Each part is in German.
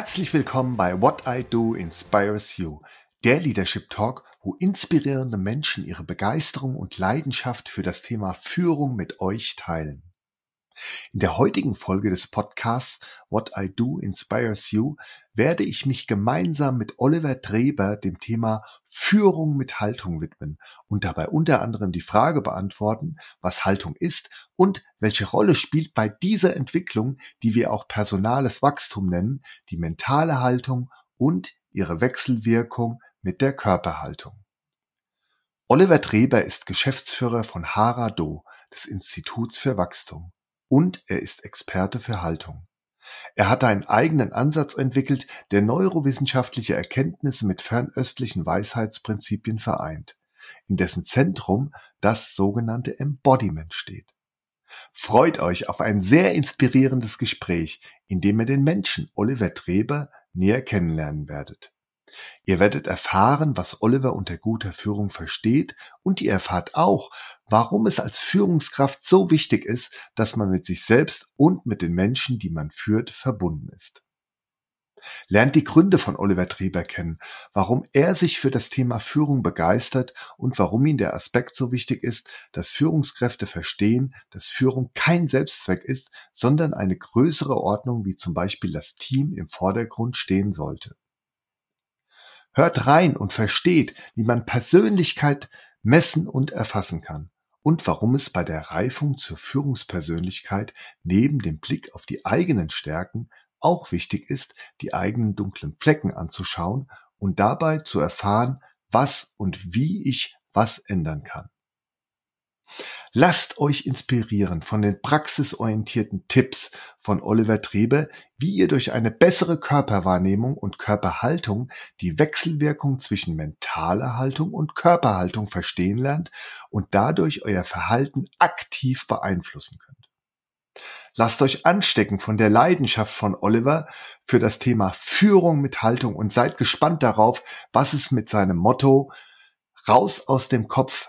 Herzlich willkommen bei What I Do Inspires You, der Leadership Talk, wo inspirierende Menschen ihre Begeisterung und Leidenschaft für das Thema Führung mit euch teilen. In der heutigen Folge des Podcasts What I Do Inspires You werde ich mich gemeinsam mit Oliver Dreber dem Thema Führung mit Haltung widmen und dabei unter anderem die Frage beantworten, was Haltung ist und welche Rolle spielt bei dieser Entwicklung, die wir auch personales Wachstum nennen, die mentale Haltung und ihre Wechselwirkung mit der Körperhaltung. Oliver Dreber ist Geschäftsführer von Harado, des Instituts für Wachstum und er ist Experte für Haltung. Er hat einen eigenen Ansatz entwickelt, der neurowissenschaftliche Erkenntnisse mit fernöstlichen Weisheitsprinzipien vereint, in dessen Zentrum das sogenannte Embodiment steht. Freut euch auf ein sehr inspirierendes Gespräch, in dem ihr den Menschen Oliver Treber näher kennenlernen werdet. Ihr werdet erfahren, was Oliver unter guter Führung versteht und ihr erfahrt auch, warum es als Führungskraft so wichtig ist, dass man mit sich selbst und mit den Menschen, die man führt, verbunden ist. Lernt die Gründe von Oliver Treber kennen, warum er sich für das Thema Führung begeistert und warum ihm der Aspekt so wichtig ist, dass Führungskräfte verstehen, dass Führung kein Selbstzweck ist, sondern eine größere Ordnung wie zum Beispiel das Team im Vordergrund stehen sollte. Hört rein und versteht, wie man Persönlichkeit messen und erfassen kann und warum es bei der Reifung zur Führungspersönlichkeit neben dem Blick auf die eigenen Stärken auch wichtig ist, die eigenen dunklen Flecken anzuschauen und dabei zu erfahren, was und wie ich was ändern kann. Lasst euch inspirieren von den praxisorientierten Tipps von Oliver Trebe, wie ihr durch eine bessere Körperwahrnehmung und Körperhaltung die Wechselwirkung zwischen mentaler Haltung und Körperhaltung verstehen lernt und dadurch euer Verhalten aktiv beeinflussen könnt. Lasst euch anstecken von der Leidenschaft von Oliver für das Thema Führung mit Haltung und seid gespannt darauf, was es mit seinem Motto raus aus dem Kopf,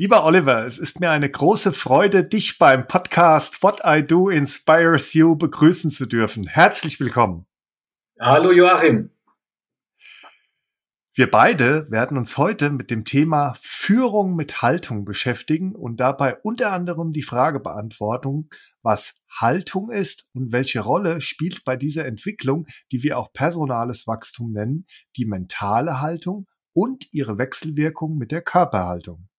Lieber Oliver, es ist mir eine große Freude, dich beim Podcast What I Do Inspires You begrüßen zu dürfen. Herzlich willkommen. Hallo Joachim. Wir beide werden uns heute mit dem Thema Führung mit Haltung beschäftigen und dabei unter anderem die Frage beantworten, was Haltung ist und welche Rolle spielt bei dieser Entwicklung, die wir auch personales Wachstum nennen, die mentale Haltung und ihre Wechselwirkung mit der Körperhaltung.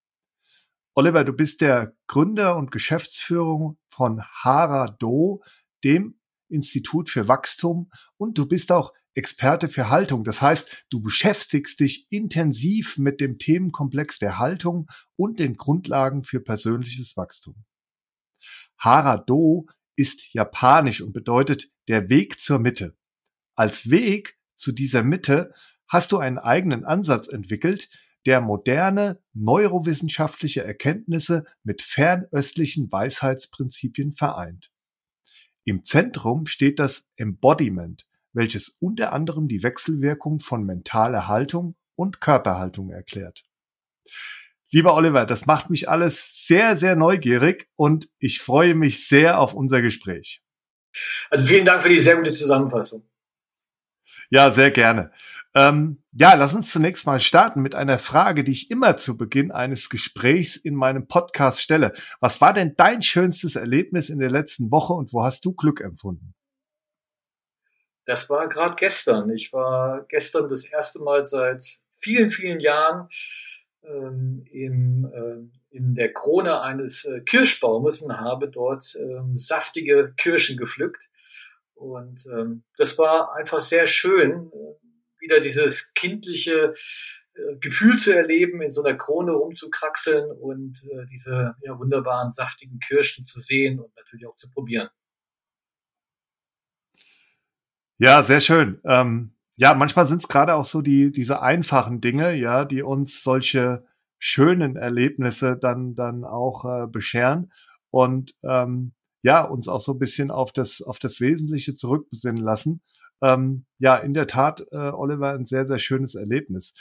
Oliver, du bist der Gründer und Geschäftsführer von Harado, dem Institut für Wachstum und du bist auch Experte für Haltung. Das heißt, du beschäftigst dich intensiv mit dem Themenkomplex der Haltung und den Grundlagen für persönliches Wachstum. Harado ist japanisch und bedeutet der Weg zur Mitte. Als Weg zu dieser Mitte hast du einen eigenen Ansatz entwickelt, der moderne neurowissenschaftliche Erkenntnisse mit fernöstlichen Weisheitsprinzipien vereint. Im Zentrum steht das Embodiment, welches unter anderem die Wechselwirkung von mentaler Haltung und Körperhaltung erklärt. Lieber Oliver, das macht mich alles sehr, sehr neugierig und ich freue mich sehr auf unser Gespräch. Also vielen Dank für die sehr gute Zusammenfassung. Ja, sehr gerne. Ähm, ja, lass uns zunächst mal starten mit einer Frage, die ich immer zu Beginn eines Gesprächs in meinem Podcast stelle. Was war denn dein schönstes Erlebnis in der letzten Woche und wo hast du Glück empfunden? Das war gerade gestern. Ich war gestern das erste Mal seit vielen, vielen Jahren ähm, im, äh, in der Krone eines äh, Kirschbaumes und habe dort ähm, saftige Kirschen gepflückt Und ähm, das war einfach sehr schön, wieder dieses kindliche äh, Gefühl zu erleben, in so einer Krone rumzukraxeln und äh, diese ja, wunderbaren, saftigen Kirschen zu sehen und natürlich auch zu probieren. Ja, sehr schön. Ähm, ja, manchmal sind es gerade auch so die diese einfachen Dinge, ja, die uns solche schönen Erlebnisse dann dann auch äh, bescheren und ähm, ja uns auch so ein bisschen auf das auf das Wesentliche zurückbesinnen lassen. Ähm, ja, in der Tat, äh, Oliver, ein sehr sehr schönes Erlebnis.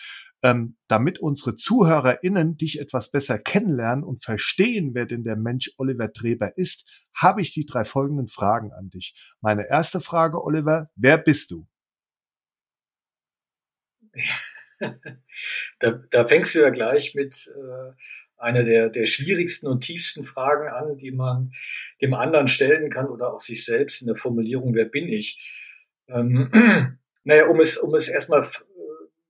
Ähm, damit unsere ZuhörerInnen dich etwas besser kennenlernen und verstehen, wer denn der Mensch Oliver Dreber ist, habe ich die drei folgenden Fragen an dich. Meine erste Frage, Oliver, wer bist du? da, da fängst du ja gleich mit äh, einer der, der schwierigsten und tiefsten Fragen an, die man dem anderen stellen kann oder auch sich selbst in der Formulierung, wer bin ich? Ähm, naja, um es, um es erstmal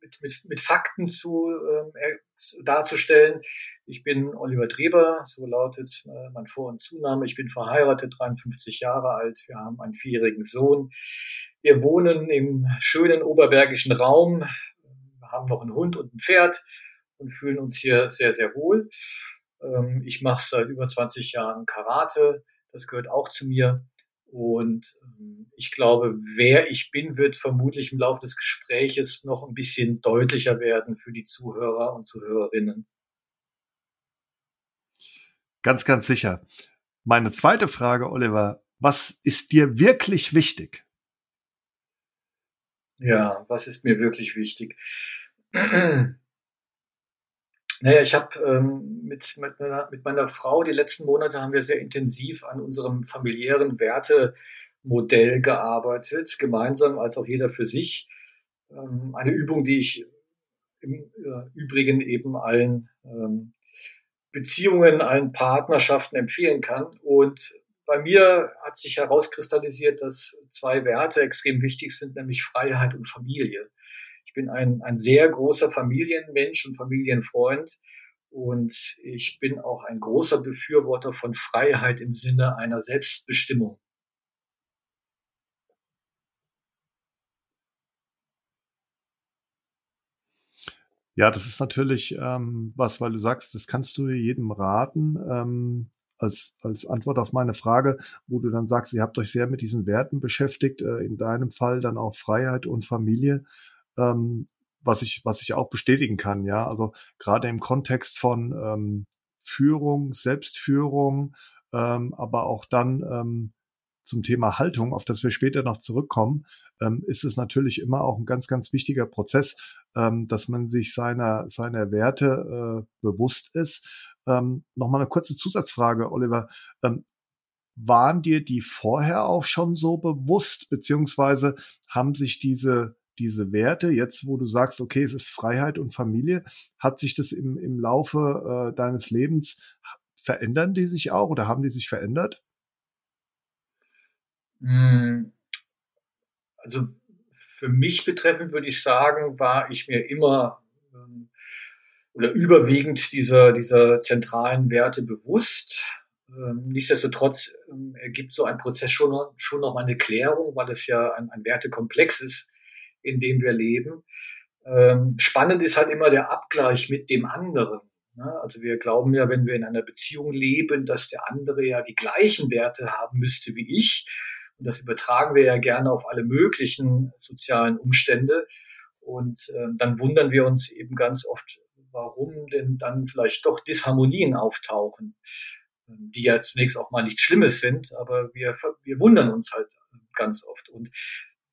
mit, mit, mit Fakten zu äh, darzustellen. Ich bin Oliver Dreber, so lautet äh, mein Vor- und Zunahme. Ich bin verheiratet, 53 Jahre alt. Wir haben einen vierjährigen Sohn. Wir wohnen im schönen oberbergischen Raum, wir haben noch einen Hund und ein Pferd und fühlen uns hier sehr, sehr wohl. Ähm, ich mache seit über 20 Jahren Karate, das gehört auch zu mir. Und ähm, ich glaube, wer ich bin, wird vermutlich im Laufe des Gespräches noch ein bisschen deutlicher werden für die Zuhörer und Zuhörerinnen. Ganz, ganz sicher. Meine zweite Frage, Oliver, was ist dir wirklich wichtig? Ja, was ist mir wirklich wichtig? Naja, ich habe ähm, mit, mit, meiner, mit meiner Frau die letzten Monate haben wir sehr intensiv an unserem familiären Wertemodell gearbeitet, gemeinsam als auch jeder für sich. Ähm, eine Übung, die ich im äh, Übrigen eben allen ähm, Beziehungen, allen Partnerschaften empfehlen kann. Und bei mir hat sich herauskristallisiert, dass zwei Werte extrem wichtig sind, nämlich Freiheit und Familie. Ich bin ein, ein sehr großer Familienmensch und Familienfreund und ich bin auch ein großer Befürworter von Freiheit im Sinne einer Selbstbestimmung. Ja, das ist natürlich ähm, was, weil du sagst, das kannst du jedem raten. Ähm, als, als Antwort auf meine Frage, wo du dann sagst, ihr habt euch sehr mit diesen Werten beschäftigt, äh, in deinem Fall dann auch Freiheit und Familie, ähm, was ich, was ich auch bestätigen kann, ja. Also gerade im Kontext von ähm, Führung, Selbstführung, ähm, aber auch dann ähm, zum Thema Haltung, auf das wir später noch zurückkommen, ähm, ist es natürlich immer auch ein ganz, ganz wichtiger Prozess, ähm, dass man sich seiner, seiner Werte äh, bewusst ist. Ähm, Nochmal eine kurze Zusatzfrage, Oliver. Ähm, waren dir die vorher auch schon so bewusst, beziehungsweise haben sich diese diese Werte, jetzt wo du sagst, okay, es ist Freiheit und Familie, hat sich das im, im Laufe äh, deines Lebens, verändern die sich auch oder haben die sich verändert? Hm. Also für mich betreffend würde ich sagen, war ich mir immer ähm, oder überwiegend dieser, dieser zentralen Werte bewusst. Ähm, nichtsdestotrotz ähm, ergibt so ein Prozess schon, schon noch mal eine Klärung, weil es ja ein, ein Wertekomplex ist, in dem wir leben. Ähm, spannend ist halt immer der Abgleich mit dem anderen. Ne? Also wir glauben ja, wenn wir in einer Beziehung leben, dass der andere ja die gleichen Werte haben müsste wie ich. Und das übertragen wir ja gerne auf alle möglichen sozialen Umstände. Und äh, dann wundern wir uns eben ganz oft, warum denn dann vielleicht doch Disharmonien auftauchen, ähm, die ja zunächst auch mal nichts Schlimmes sind, aber wir, wir wundern uns halt ganz oft. Und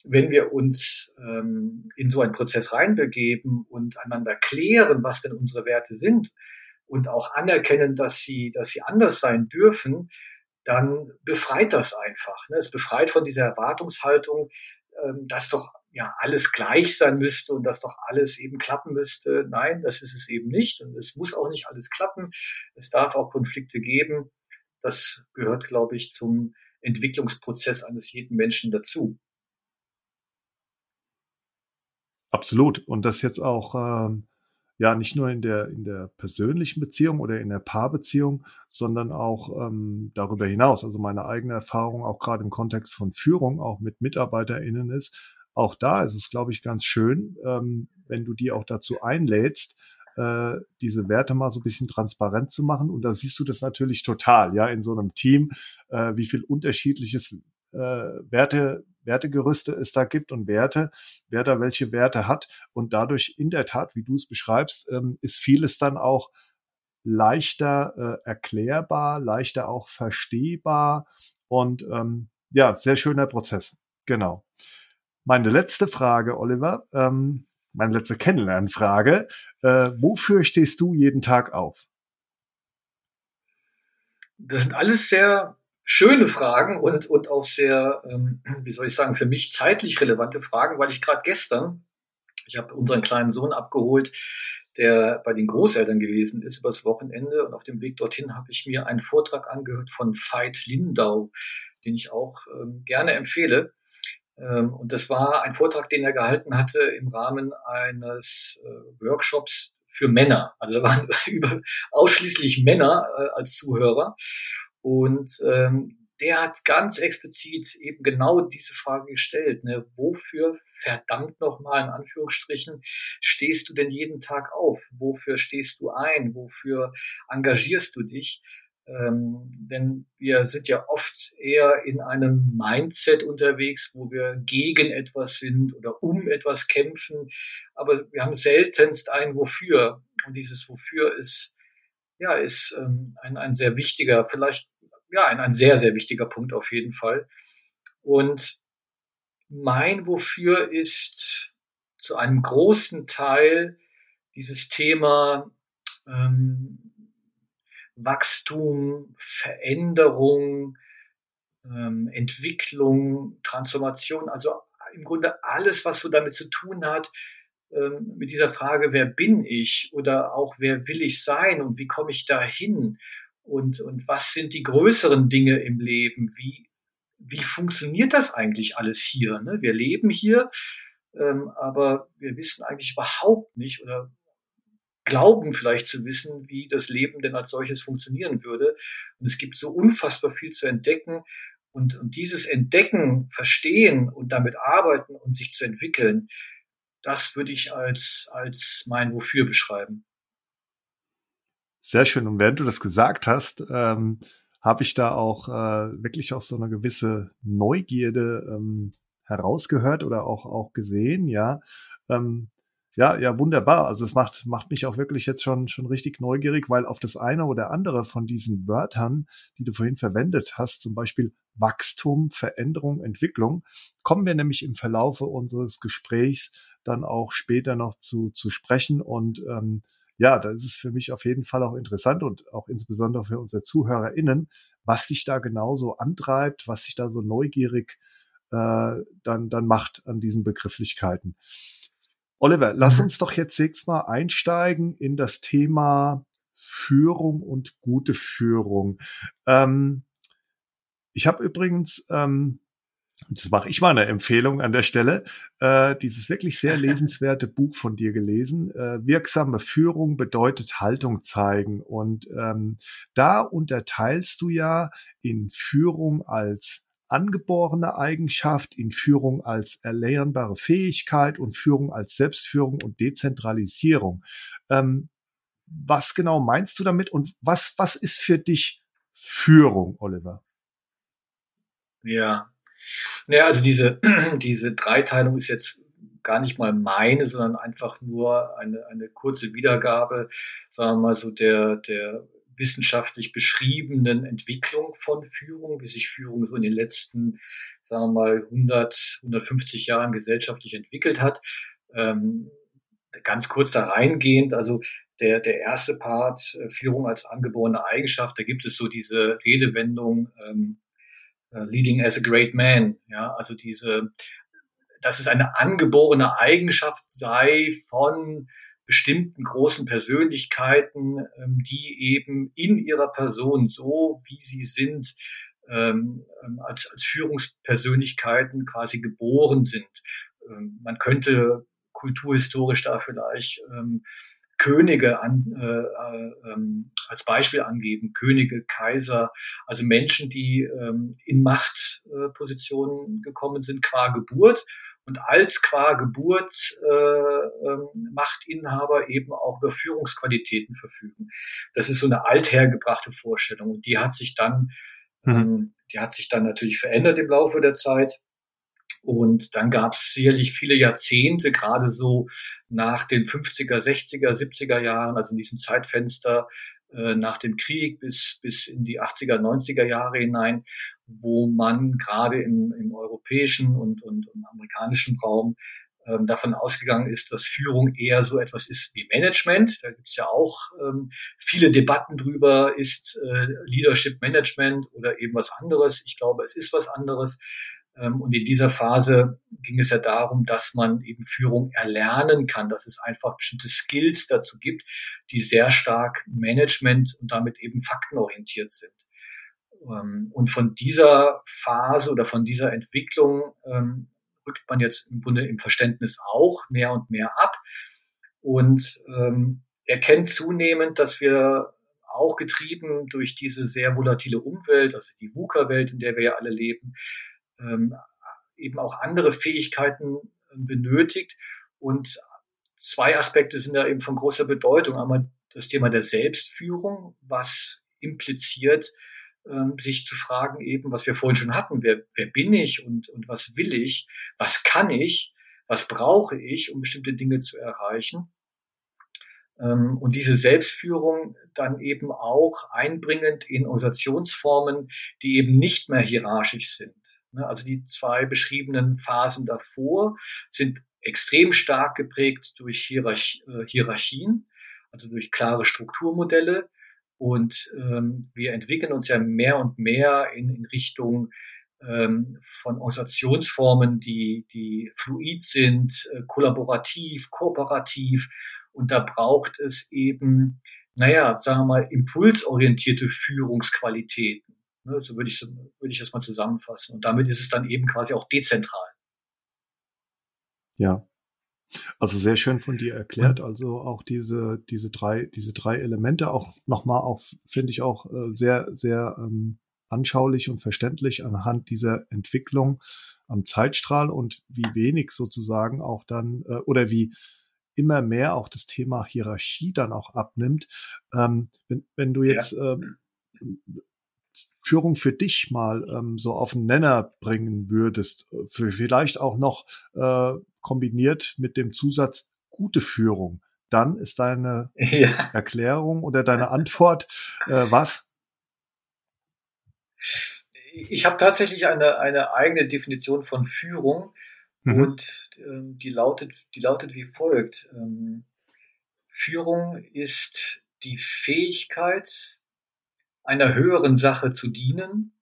wenn wir uns ähm, in so einen Prozess reinbegeben und einander klären, was denn unsere Werte sind und auch anerkennen, dass sie, dass sie anders sein dürfen, dann befreit das einfach. Ne? Es befreit von dieser Erwartungshaltung, ähm, dass doch ja alles gleich sein müsste und dass doch alles eben klappen müsste. Nein, das ist es eben nicht und es muss auch nicht alles klappen. Es darf auch Konflikte geben. Das gehört, glaube ich, zum Entwicklungsprozess eines jeden Menschen dazu. Absolut. Und das jetzt auch ähm, ja nicht nur in der in der persönlichen Beziehung oder in der Paarbeziehung, sondern auch ähm, darüber hinaus. Also meine eigene Erfahrung auch gerade im Kontext von Führung, auch mit MitarbeiterInnen ist, auch da ist es, glaube ich, ganz schön, ähm, wenn du die auch dazu einlädst, äh, diese Werte mal so ein bisschen transparent zu machen. Und da siehst du das natürlich total, ja, in so einem Team, äh, wie viel unterschiedliches äh, Werte, Wertegerüste es da gibt und Werte, wer da welche Werte hat. Und dadurch in der Tat, wie du es beschreibst, ähm, ist vieles dann auch leichter äh, erklärbar, leichter auch verstehbar und ähm, ja, sehr schöner Prozess. Genau. Meine letzte Frage, Oliver, ähm, meine letzte Kennenlernfrage. Äh, wofür stehst du jeden Tag auf? Das sind alles sehr schöne Fragen und, und auch sehr, ähm, wie soll ich sagen, für mich zeitlich relevante Fragen, weil ich gerade gestern, ich habe unseren kleinen Sohn abgeholt, der bei den Großeltern gewesen ist übers Wochenende und auf dem Weg dorthin habe ich mir einen Vortrag angehört von Veit Lindau, den ich auch ähm, gerne empfehle. Ähm, und das war ein Vortrag, den er gehalten hatte im Rahmen eines äh, Workshops für Männer. Also da waren über, ausschließlich Männer äh, als Zuhörer. Und ähm, der hat ganz explizit eben genau diese Frage gestellt. Ne? Wofür, verdammt nochmal in Anführungsstrichen, stehst du denn jeden Tag auf? Wofür stehst du ein? Wofür engagierst du dich? Ähm, denn wir sind ja oft eher in einem Mindset unterwegs, wo wir gegen etwas sind oder um etwas kämpfen. Aber wir haben seltenst ein Wofür. Und dieses Wofür ist, ja, ist ähm, ein, ein sehr wichtiger, vielleicht, ja, ein, ein sehr, sehr wichtiger Punkt auf jeden Fall. Und mein Wofür ist zu einem großen Teil dieses Thema, ähm, Wachstum, Veränderung, ähm, Entwicklung, Transformation, also im Grunde alles, was so damit zu tun hat, ähm, mit dieser Frage, wer bin ich oder auch wer will ich sein und wie komme ich dahin und, und was sind die größeren Dinge im Leben, wie, wie funktioniert das eigentlich alles hier? Ne? Wir leben hier, ähm, aber wir wissen eigentlich überhaupt nicht oder glauben vielleicht zu wissen, wie das Leben denn als solches funktionieren würde. Und es gibt so unfassbar viel zu entdecken. Und, und dieses Entdecken, Verstehen und damit arbeiten und sich zu entwickeln, das würde ich als, als mein Wofür beschreiben. Sehr schön. Und während du das gesagt hast, ähm, habe ich da auch äh, wirklich auch so eine gewisse Neugierde ähm, herausgehört oder auch, auch gesehen, ja. Ähm, ja, ja, wunderbar. Also es macht, macht mich auch wirklich jetzt schon, schon richtig neugierig, weil auf das eine oder andere von diesen Wörtern, die du vorhin verwendet hast, zum Beispiel Wachstum, Veränderung, Entwicklung, kommen wir nämlich im Verlaufe unseres Gesprächs dann auch später noch zu, zu sprechen. Und ähm, ja, da ist es für mich auf jeden Fall auch interessant und auch insbesondere für unsere ZuhörerInnen, was sich da genauso antreibt, was sich da so neugierig äh, dann, dann macht an diesen Begrifflichkeiten. Oliver, lass mhm. uns doch jetzt jetzt mal einsteigen in das Thema Führung und gute Führung. Ähm, ich habe übrigens, ähm, das mache ich mal eine Empfehlung an der Stelle, äh, dieses wirklich sehr lesenswerte Buch von dir gelesen. Äh, Wirksame Führung bedeutet Haltung zeigen. Und ähm, da unterteilst du ja in Führung als angeborene Eigenschaft, in Führung als erlernbare Fähigkeit und Führung als Selbstführung und Dezentralisierung. Ähm, was genau meinst du damit und was, was ist für dich Führung, Oliver? Ja, ja, also diese, diese Dreiteilung ist jetzt gar nicht mal meine, sondern einfach nur eine, eine kurze Wiedergabe, sagen wir mal so der, der wissenschaftlich beschriebenen Entwicklung von Führung, wie sich Führung so in den letzten, sagen wir mal, 100, 150 Jahren gesellschaftlich entwickelt hat. Ähm, ganz kurz da reingehend, also der, der erste Part, äh, Führung als angeborene Eigenschaft, da gibt es so diese Redewendung, ähm, uh, leading as a great man, ja, also diese, dass es eine angeborene Eigenschaft sei von bestimmten großen Persönlichkeiten, ähm, die eben in ihrer Person so, wie sie sind, ähm, ähm, als, als Führungspersönlichkeiten quasi geboren sind. Ähm, man könnte kulturhistorisch da vielleicht ähm, Könige an, äh, äh, ähm, als Beispiel angeben, Könige, Kaiser, also Menschen, die ähm, in Machtpositionen gekommen sind qua Geburt und als qua Geburt äh, ähm, Machtinhaber eben auch über Führungsqualitäten verfügen. Das ist so eine althergebrachte Vorstellung und die hat sich dann, mhm. ähm, die hat sich dann natürlich verändert im Laufe der Zeit. Und dann gab es sicherlich viele Jahrzehnte, gerade so nach den 50er, 60er, 70er Jahren, also in diesem Zeitfenster äh, nach dem Krieg bis, bis in die 80er, 90er Jahre hinein, wo man gerade im, im europäischen und, und im amerikanischen Raum ähm, davon ausgegangen ist, dass Führung eher so etwas ist wie Management. Da gibt es ja auch ähm, viele Debatten drüber, ist äh, Leadership Management oder eben was anderes. Ich glaube, es ist was anderes. Ähm, und in dieser Phase ging es ja darum, dass man eben Führung erlernen kann, dass es einfach bestimmte Skills dazu gibt, die sehr stark Management und damit eben faktenorientiert sind. Ähm, und von dieser Phase oder von dieser Entwicklung ähm, rückt man jetzt im Grunde im Verständnis auch mehr und mehr ab und erkennt zunehmend, dass wir auch getrieben durch diese sehr volatile Umwelt, also die VUCA-Welt, in der wir ja alle leben, ähm, eben auch andere Fähigkeiten ähm, benötigt. Und zwei Aspekte sind da eben von großer Bedeutung. Einmal das Thema der Selbstführung, was impliziert, ähm, sich zu fragen eben, was wir vorhin schon hatten, wer, wer bin ich und, und was will ich, was kann ich, was brauche ich, um bestimmte Dinge zu erreichen. Ähm, und diese Selbstführung dann eben auch einbringend in Organisationsformen, die eben nicht mehr hierarchisch sind. Ne, also die zwei beschriebenen Phasen davor sind extrem stark geprägt durch äh, Hierarchien, also durch klare Strukturmodelle. Und ähm, wir entwickeln uns ja mehr und mehr in, in Richtung ähm, von Organisationsformen, die, die fluid sind, äh, kollaborativ, kooperativ. Und da braucht es eben, naja, sagen wir mal, impulsorientierte Führungsqualitäten. Ne, so würde ich, würde ich das mal zusammenfassen. Und damit ist es dann eben quasi auch dezentral. Ja. Also sehr schön von dir erklärt. Also auch diese, diese drei, diese drei Elemente auch nochmal auch, finde ich auch äh, sehr, sehr ähm, anschaulich und verständlich anhand dieser Entwicklung am Zeitstrahl und wie wenig sozusagen auch dann, äh, oder wie immer mehr auch das Thema Hierarchie dann auch abnimmt. Ähm, wenn, wenn du jetzt ja. ähm, Führung für dich mal ähm, so auf den Nenner bringen würdest, äh, für vielleicht auch noch äh, kombiniert mit dem Zusatz gute Führung, dann ist deine ja. Erklärung oder deine Antwort äh, was? Ich habe tatsächlich eine, eine eigene Definition von Führung mhm. und ähm, die lautet, die lautet wie folgt. Ähm, Führung ist die Fähigkeit, einer höheren Sache zu dienen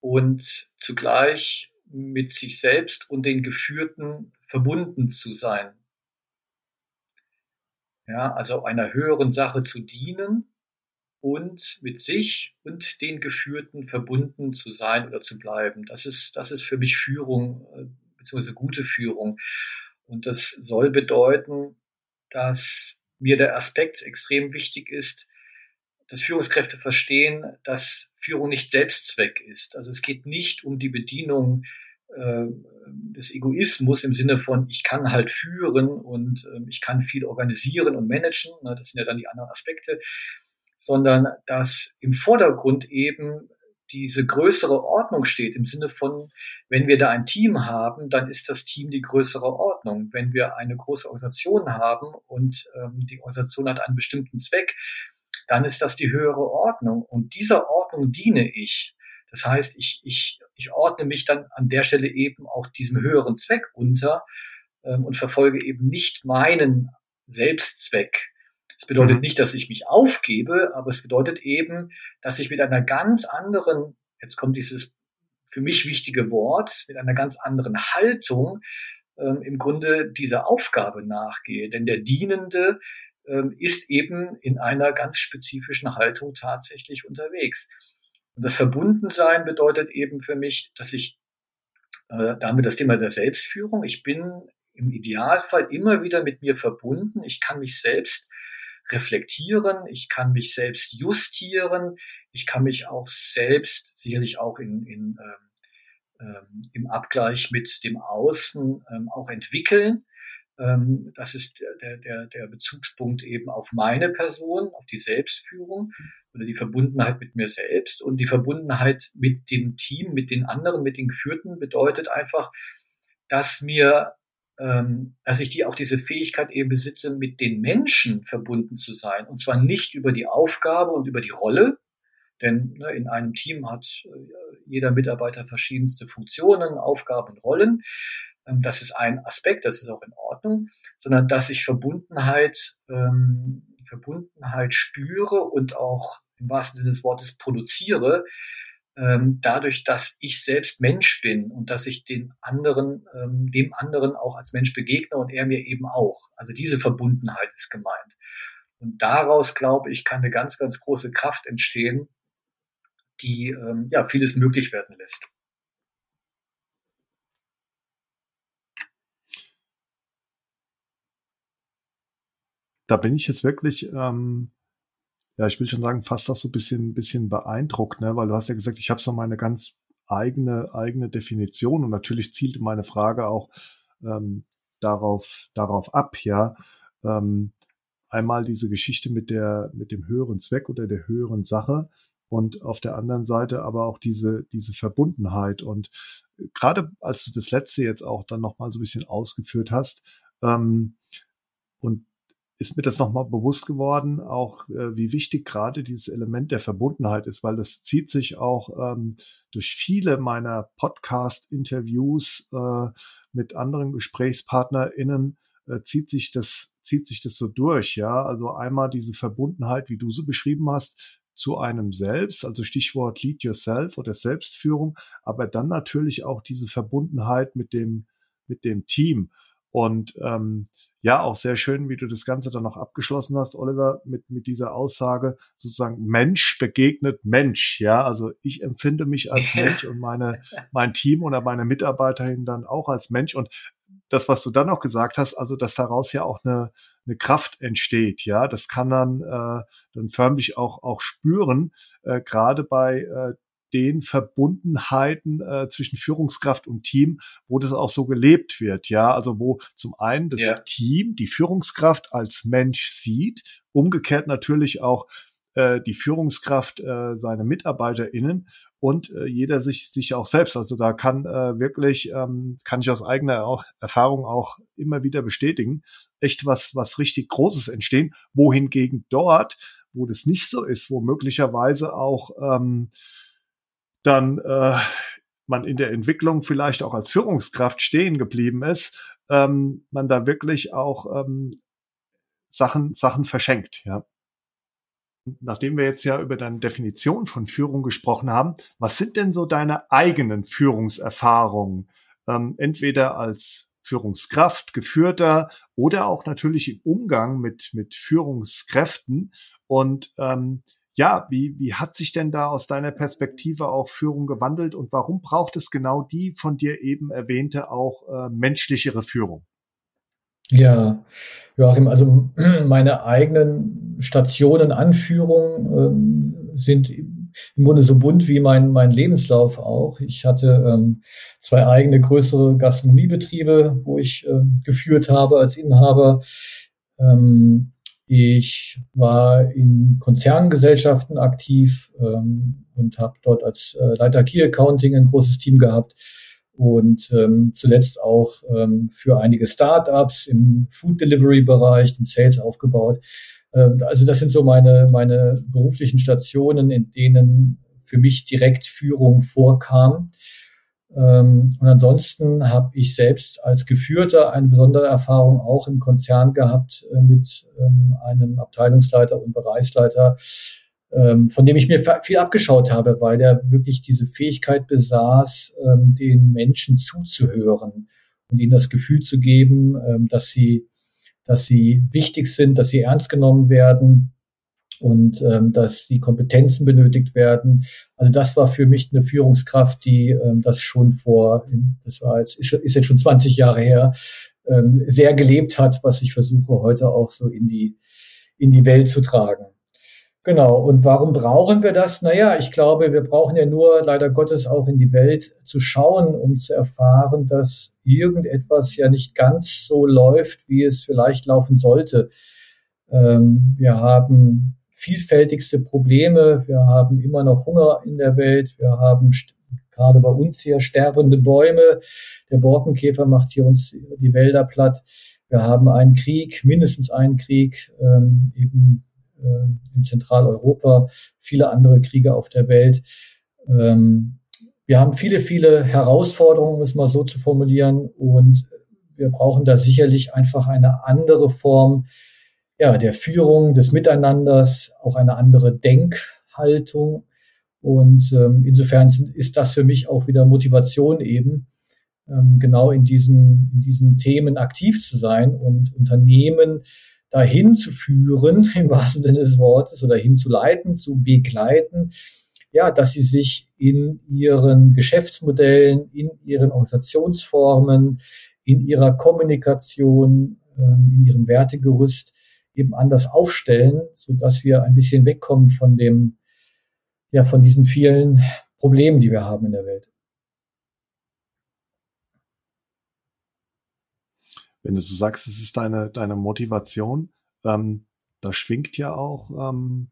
und zugleich mit sich selbst und den Geführten verbunden zu sein. Ja, also einer höheren Sache zu dienen und mit sich und den Geführten verbunden zu sein oder zu bleiben. Das ist, das ist für mich Führung, äh, beziehungsweise gute Führung. Und das soll bedeuten, dass mir der Aspekt extrem wichtig ist, dass Führungskräfte verstehen, dass Führung nicht Selbstzweck ist. Also es geht nicht um die Bedienung äh, des Egoismus im Sinne von, ich kann halt führen und äh, ich kann viel organisieren und managen, ne, das sind ja dann die anderen Aspekte, sondern dass im Vordergrund eben diese größere Ordnung steht, im Sinne von, wenn wir da ein Team haben, dann ist das Team die größere Ordnung. Wenn wir eine große Organisation haben und ähm, die Organisation hat einen bestimmten Zweck, dann ist das die höhere Ordnung. Und dieser Ordnung diene ich. Das heißt, ich, ich, ich ordne mich dann an der Stelle eben auch diesem höheren Zweck unter ähm, und verfolge eben nicht meinen Selbstzweck. Das bedeutet mhm. nicht, dass ich mich aufgebe, aber es bedeutet eben, dass ich mit einer ganz anderen, jetzt kommt dieses für mich wichtige Wort, mit einer ganz anderen Haltung ähm, im Grunde dieser Aufgabe nachgehe. Denn der Dienende ähm, ist eben in einer ganz spezifischen Haltung tatsächlich unterwegs. Und das Verbundensein bedeutet eben für mich, dass ich äh, damit das Thema der Selbstführung, ich bin im Idealfall immer wieder mit mir verbunden. Ich kann mich selbst reflektieren, ich kann mich selbst justieren, ich kann mich auch selbst, sicherlich auch in, in, ähm, ähm, im Abgleich mit dem Außen ähm, auch entwickeln. Ähm, das ist der, der, der Bezugspunkt eben auf meine Person, auf die Selbstführung oder die Verbundenheit mit mir selbst. Und die Verbundenheit mit dem Team, mit den anderen, mit den Geführten bedeutet einfach, dass mir ähm, dass ich die auch diese Fähigkeit eben besitze, mit den Menschen verbunden zu sein. Und zwar nicht über die Aufgabe und über die Rolle, denn ne, in einem Team hat äh, jeder Mitarbeiter verschiedenste Funktionen, Aufgaben Rollen. Ähm, das ist ein Aspekt, das ist auch in Ordnung, sondern dass ich Verbundenheit, ähm, Verbundenheit spüre und auch im wahrsten Sinne des Wortes produziere, ähm, dadurch, dass ich selbst Mensch bin und dass ich den anderen, ähm, dem anderen auch als Mensch begegne und er mir eben auch. Also diese Verbundenheit ist gemeint. Und daraus, glaube ich, kann eine ganz, ganz große Kraft entstehen, die ähm, ja vieles möglich werden lässt. Da bin ich jetzt wirklich ähm, ja, ich will schon sagen, fast auch so ein bisschen, bisschen beeindruckt, ne? weil du hast ja gesagt, ich habe so meine ganz eigene, eigene Definition und natürlich zielte meine Frage auch ähm, darauf, darauf ab, ja. Ähm, einmal diese Geschichte mit der, mit dem höheren Zweck oder der höheren Sache und auf der anderen Seite aber auch diese, diese Verbundenheit und gerade als du das letzte jetzt auch dann nochmal so ein bisschen ausgeführt hast, ähm, und ist mir das nochmal bewusst geworden, auch äh, wie wichtig gerade dieses Element der Verbundenheit ist, weil das zieht sich auch ähm, durch viele meiner Podcast-Interviews äh, mit anderen GesprächspartnerInnen äh, zieht sich das zieht sich das so durch, ja. Also einmal diese Verbundenheit, wie du so beschrieben hast, zu einem selbst, also Stichwort Lead Yourself oder Selbstführung, aber dann natürlich auch diese Verbundenheit mit dem mit dem Team. Und ähm, ja, auch sehr schön, wie du das Ganze dann noch abgeschlossen hast, Oliver, mit, mit dieser Aussage, sozusagen Mensch begegnet Mensch. Ja, also ich empfinde mich als Mensch und meine, mein Team oder meine Mitarbeiterin dann auch als Mensch. Und das, was du dann auch gesagt hast, also dass daraus ja auch eine, eine Kraft entsteht, ja, das kann dann äh, dann förmlich auch auch spüren, äh, gerade bei äh, den Verbundenheiten äh, zwischen Führungskraft und Team, wo das auch so gelebt wird, ja, also wo zum einen das ja. Team die Führungskraft als Mensch sieht, umgekehrt natürlich auch äh, die Führungskraft äh, seine MitarbeiterInnen und äh, jeder sich sich auch selbst. Also da kann äh, wirklich, ähm, kann ich aus eigener auch, Erfahrung auch immer wieder bestätigen, echt was was richtig Großes entstehen. Wohingegen dort, wo das nicht so ist, wo möglicherweise auch ähm, dann äh, man in der Entwicklung vielleicht auch als Führungskraft stehen geblieben ist, ähm, man da wirklich auch ähm, Sachen, Sachen verschenkt, ja. Nachdem wir jetzt ja über deine Definition von Führung gesprochen haben, was sind denn so deine eigenen Führungserfahrungen? Ähm, entweder als Führungskraft, Geführter oder auch natürlich im Umgang mit, mit Führungskräften. Und ähm, ja, wie, wie hat sich denn da aus deiner Perspektive auch Führung gewandelt und warum braucht es genau die von dir eben erwähnte auch äh, menschlichere Führung? Ja, Joachim, also meine eigenen Stationen, Anführung ähm, sind im Grunde so bunt wie mein, mein Lebenslauf auch. Ich hatte ähm, zwei eigene größere Gastronomiebetriebe, wo ich ähm, geführt habe als Inhaber. Ähm, ich war in Konzerngesellschaften aktiv ähm, und habe dort als äh, Leiter Key Accounting ein großes Team gehabt und ähm, zuletzt auch ähm, für einige Startups im Food Delivery Bereich, den Sales aufgebaut. Ähm, also das sind so meine meine beruflichen Stationen, in denen für mich direkt Führung vorkam. Ähm, und ansonsten habe ich selbst als Geführter eine besondere Erfahrung auch im Konzern gehabt äh, mit ähm, einem Abteilungsleiter und Bereichsleiter, ähm, von dem ich mir viel abgeschaut habe, weil der wirklich diese Fähigkeit besaß, den Menschen zuzuhören und ihnen das Gefühl zu geben, dass sie, dass sie wichtig sind, dass sie ernst genommen werden und ähm, dass die Kompetenzen benötigt werden. Also das war für mich eine Führungskraft, die ähm, das schon vor, das war jetzt, ist, ist jetzt schon 20 Jahre her, ähm, sehr gelebt hat, was ich versuche heute auch so in die, in die Welt zu tragen. Genau. Und warum brauchen wir das? Naja, ich glaube, wir brauchen ja nur leider Gottes auch in die Welt zu schauen, um zu erfahren, dass irgendetwas ja nicht ganz so läuft, wie es vielleicht laufen sollte. Ähm, wir haben vielfältigste Probleme. Wir haben immer noch Hunger in der Welt. Wir haben gerade bei uns hier sterbende Bäume. Der Borkenkäfer macht hier uns die Wälder platt. Wir haben einen Krieg, mindestens einen Krieg, ähm, eben äh, in Zentraleuropa, viele andere Kriege auf der Welt. Ähm, wir haben viele, viele Herausforderungen, um es mal so zu formulieren, und wir brauchen da sicherlich einfach eine andere Form ja, der Führung, des Miteinanders, auch eine andere Denkhaltung. Und ähm, insofern ist das für mich auch wieder Motivation eben, ähm, genau in diesen, in diesen Themen aktiv zu sein und Unternehmen dahin zu führen, im wahrsten Sinne des Wortes, oder hinzuleiten, zu begleiten, ja, dass sie sich in ihren Geschäftsmodellen, in ihren Organisationsformen, in ihrer Kommunikation, ähm, in ihrem Wertegerüst eben anders aufstellen, so dass wir ein bisschen wegkommen von dem, ja, von diesen vielen Problemen, die wir haben in der Welt. wenn du so sagst, es ist deine, deine Motivation, ähm, da schwingt ja auch ähm,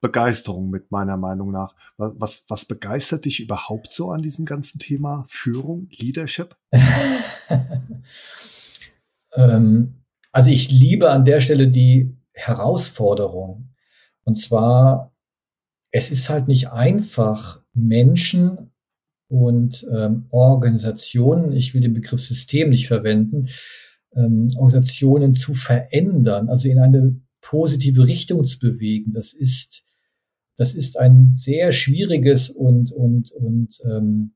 Begeisterung mit meiner Meinung nach. Was, was begeistert dich überhaupt so an diesem ganzen Thema Führung, Leadership? ähm, also ich liebe an der Stelle die Herausforderung. Und zwar, es ist halt nicht einfach, Menschen und ähm, Organisationen, ich will den Begriff System nicht verwenden, ähm, Organisationen zu verändern, also in eine positive Richtung zu bewegen. Das ist, das ist ein sehr schwieriges und, und, und ähm,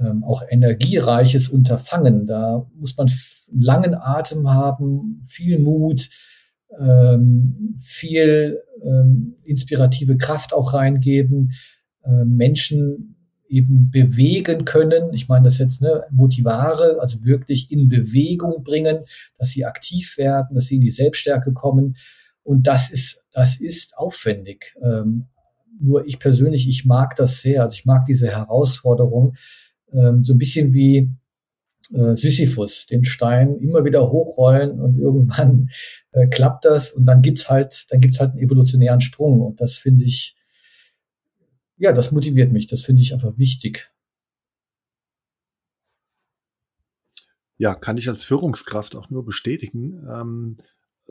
ähm, auch energiereiches Unterfangen. Da muss man einen langen Atem haben, viel Mut, ähm, viel ähm, inspirative Kraft auch reingeben, äh, Menschen eben bewegen können. Ich meine das jetzt, ne, motivare, also wirklich in Bewegung bringen, dass sie aktiv werden, dass sie in die Selbststärke kommen. Und das ist, das ist aufwendig. Ähm, nur ich persönlich, ich mag das sehr. Also ich mag diese Herausforderung. Ähm, so ein bisschen wie äh, Sisyphus, den Stein immer wieder hochrollen und irgendwann äh, klappt das und dann gibt's halt, dann gibt's halt einen evolutionären Sprung. Und das finde ich, ja, das motiviert mich. Das finde ich einfach wichtig. Ja, kann ich als Führungskraft auch nur bestätigen. Ähm,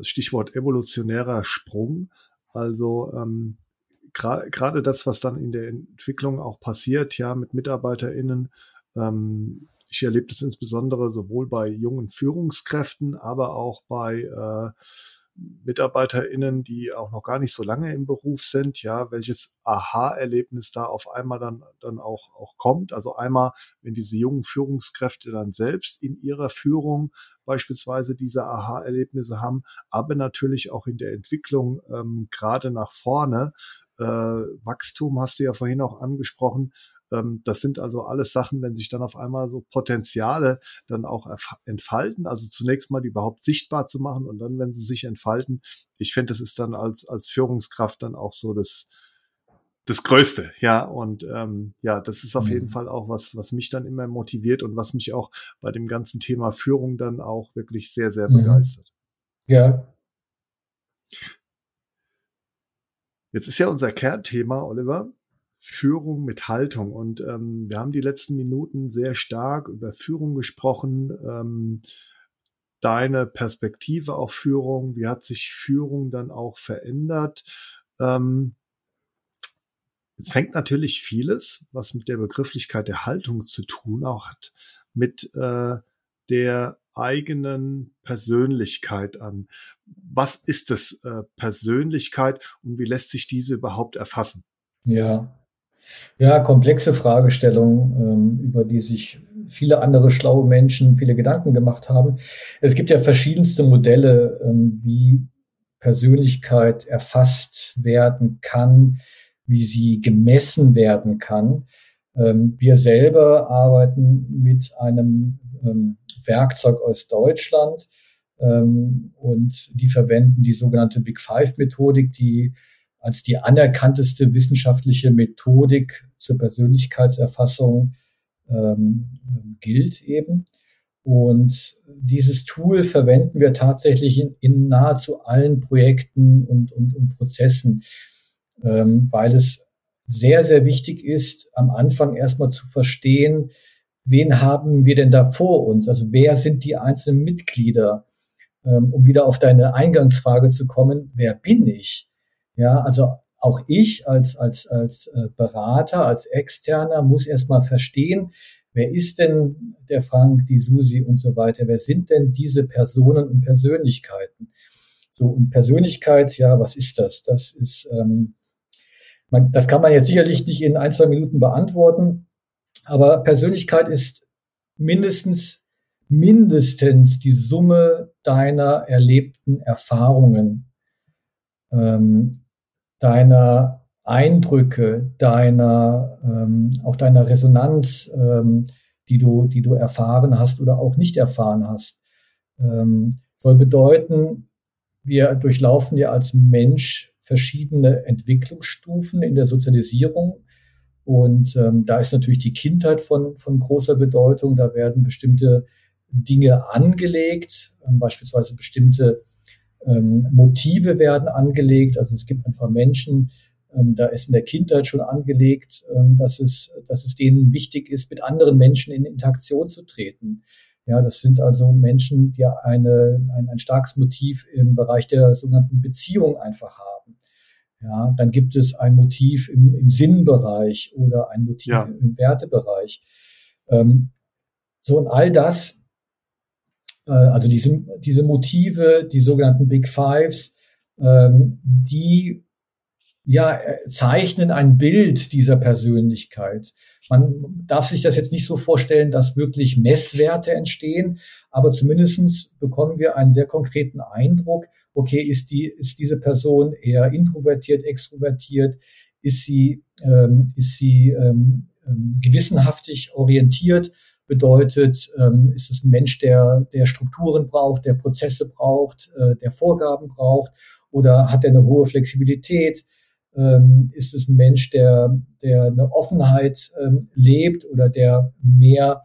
Stichwort evolutionärer Sprung. Also ähm, gerade das, was dann in der Entwicklung auch passiert, ja, mit MitarbeiterInnen. Ähm, ich erlebe das insbesondere sowohl bei jungen Führungskräften, aber auch bei äh, MitarbeiterInnen, die auch noch gar nicht so lange im Beruf sind, ja, welches Aha-Erlebnis da auf einmal dann, dann auch, auch kommt. Also einmal, wenn diese jungen Führungskräfte dann selbst in ihrer Führung beispielsweise diese Aha-Erlebnisse haben, aber natürlich auch in der Entwicklung ähm, gerade nach vorne. Äh, Wachstum hast du ja vorhin auch angesprochen, ähm, das sind also alles Sachen, wenn sich dann auf einmal so Potenziale dann auch entfalten. Also zunächst mal die überhaupt sichtbar zu machen und dann, wenn sie sich entfalten, ich finde, das ist dann als, als Führungskraft dann auch so das, das Größte, ja. Und ähm, ja, das ist auf mhm. jeden Fall auch was, was mich dann immer motiviert und was mich auch bei dem ganzen Thema Führung dann auch wirklich sehr, sehr mhm. begeistert. Ja. Jetzt ist ja unser Kernthema, Oliver, Führung mit Haltung. Und ähm, wir haben die letzten Minuten sehr stark über Führung gesprochen. Ähm, deine Perspektive auf Führung, wie hat sich Führung dann auch verändert? Ähm, es fängt natürlich vieles, was mit der Begrifflichkeit der Haltung zu tun auch hat, mit äh, der eigenen Persönlichkeit an. Was ist das äh, Persönlichkeit und wie lässt sich diese überhaupt erfassen? Ja, ja, komplexe Fragestellung, ähm, über die sich viele andere schlaue Menschen viele Gedanken gemacht haben. Es gibt ja verschiedenste Modelle, ähm, wie Persönlichkeit erfasst werden kann, wie sie gemessen werden kann. Ähm, wir selber arbeiten mit einem ähm, Werkzeug aus Deutschland ähm, und die verwenden die sogenannte Big Five Methodik, die als die anerkannteste wissenschaftliche Methodik zur Persönlichkeitserfassung ähm, gilt eben. Und dieses Tool verwenden wir tatsächlich in, in nahezu allen Projekten und, und, und Prozessen, ähm, weil es sehr, sehr wichtig ist, am Anfang erstmal zu verstehen, wen haben wir denn da vor uns? Also wer sind die einzelnen Mitglieder? Ähm, um wieder auf deine Eingangsfrage zu kommen, wer bin ich? Ja, also auch ich als, als, als äh, Berater, als Externer muss erstmal verstehen, wer ist denn der Frank, die Susi und so weiter? Wer sind denn diese Personen und Persönlichkeiten? So, und Persönlichkeit, ja, was ist das? Das ist, ähm, man, das kann man jetzt sicherlich nicht in ein, zwei Minuten beantworten, aber Persönlichkeit ist mindestens, mindestens die Summe deiner erlebten Erfahrungen. Ähm, deiner Eindrücke, deiner, ähm, auch deiner Resonanz, ähm, die du, die du erfahren hast oder auch nicht erfahren hast, ähm, soll bedeuten, wir durchlaufen ja als Mensch verschiedene Entwicklungsstufen in der Sozialisierung. Und ähm, da ist natürlich die Kindheit von, von großer Bedeutung. Da werden bestimmte Dinge angelegt, ähm, beispielsweise bestimmte ähm, Motive werden angelegt. Also es gibt einfach Menschen, ähm, da ist in der Kindheit schon angelegt, ähm, dass, es, dass es denen wichtig ist, mit anderen Menschen in Interaktion zu treten. Ja, das sind also Menschen, die eine, ein, ein starkes Motiv im Bereich der sogenannten Beziehung einfach haben. Ja, dann gibt es ein Motiv im, im Sinnbereich oder ein Motiv ja. im Wertebereich. Ähm, so und all das äh, also diese, diese Motive, die sogenannten Big Fives, ähm, die ja, äh, zeichnen ein Bild dieser Persönlichkeit. Man darf sich das jetzt nicht so vorstellen, dass wirklich Messwerte entstehen, aber zumindestens bekommen wir einen sehr konkreten Eindruck, okay, ist, die, ist diese Person eher introvertiert, extrovertiert, ist sie, ähm, ist sie ähm, ähm gewissenhaftig orientiert bedeutet, ähm, ist es ein Mensch, der, der Strukturen braucht, der Prozesse braucht, äh, der Vorgaben braucht oder hat er eine hohe Flexibilität? Ähm, ist es ein Mensch, der, der eine Offenheit ähm, lebt oder der mehr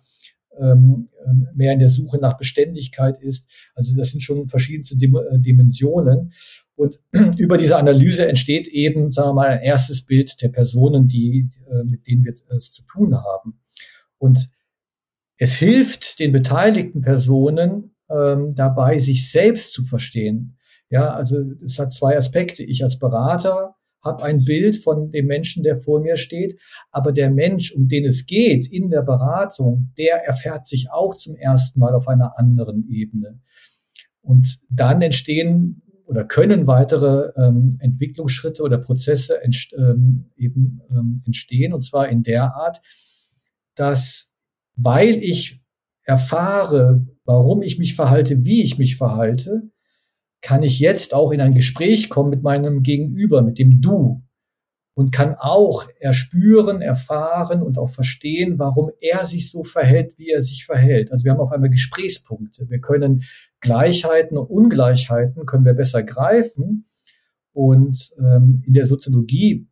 ähm, mehr in der Suche nach Beständigkeit ist. Also das sind schon verschiedenste Dim äh, Dimensionen. Und über diese Analyse entsteht eben, sagen wir mal, ein erstes Bild der Personen, die, äh, mit denen wir es zu tun haben. Und es hilft den beteiligten Personen ähm, dabei, sich selbst zu verstehen. Ja, also es hat zwei Aspekte. Ich als Berater habe ein Bild von dem Menschen, der vor mir steht, aber der Mensch, um den es geht in der Beratung, der erfährt sich auch zum ersten Mal auf einer anderen Ebene. Und dann entstehen oder können weitere ähm, Entwicklungsschritte oder Prozesse entst ähm, eben ähm, entstehen, und zwar in der Art, dass weil ich erfahre, warum ich mich verhalte, wie ich mich verhalte, kann ich jetzt auch in ein Gespräch kommen mit meinem Gegenüber, mit dem Du und kann auch erspüren, erfahren und auch verstehen, warum er sich so verhält, wie er sich verhält. Also wir haben auf einmal Gesprächspunkte. Wir können Gleichheiten und Ungleichheiten können wir besser greifen. Und ähm, in der Soziologie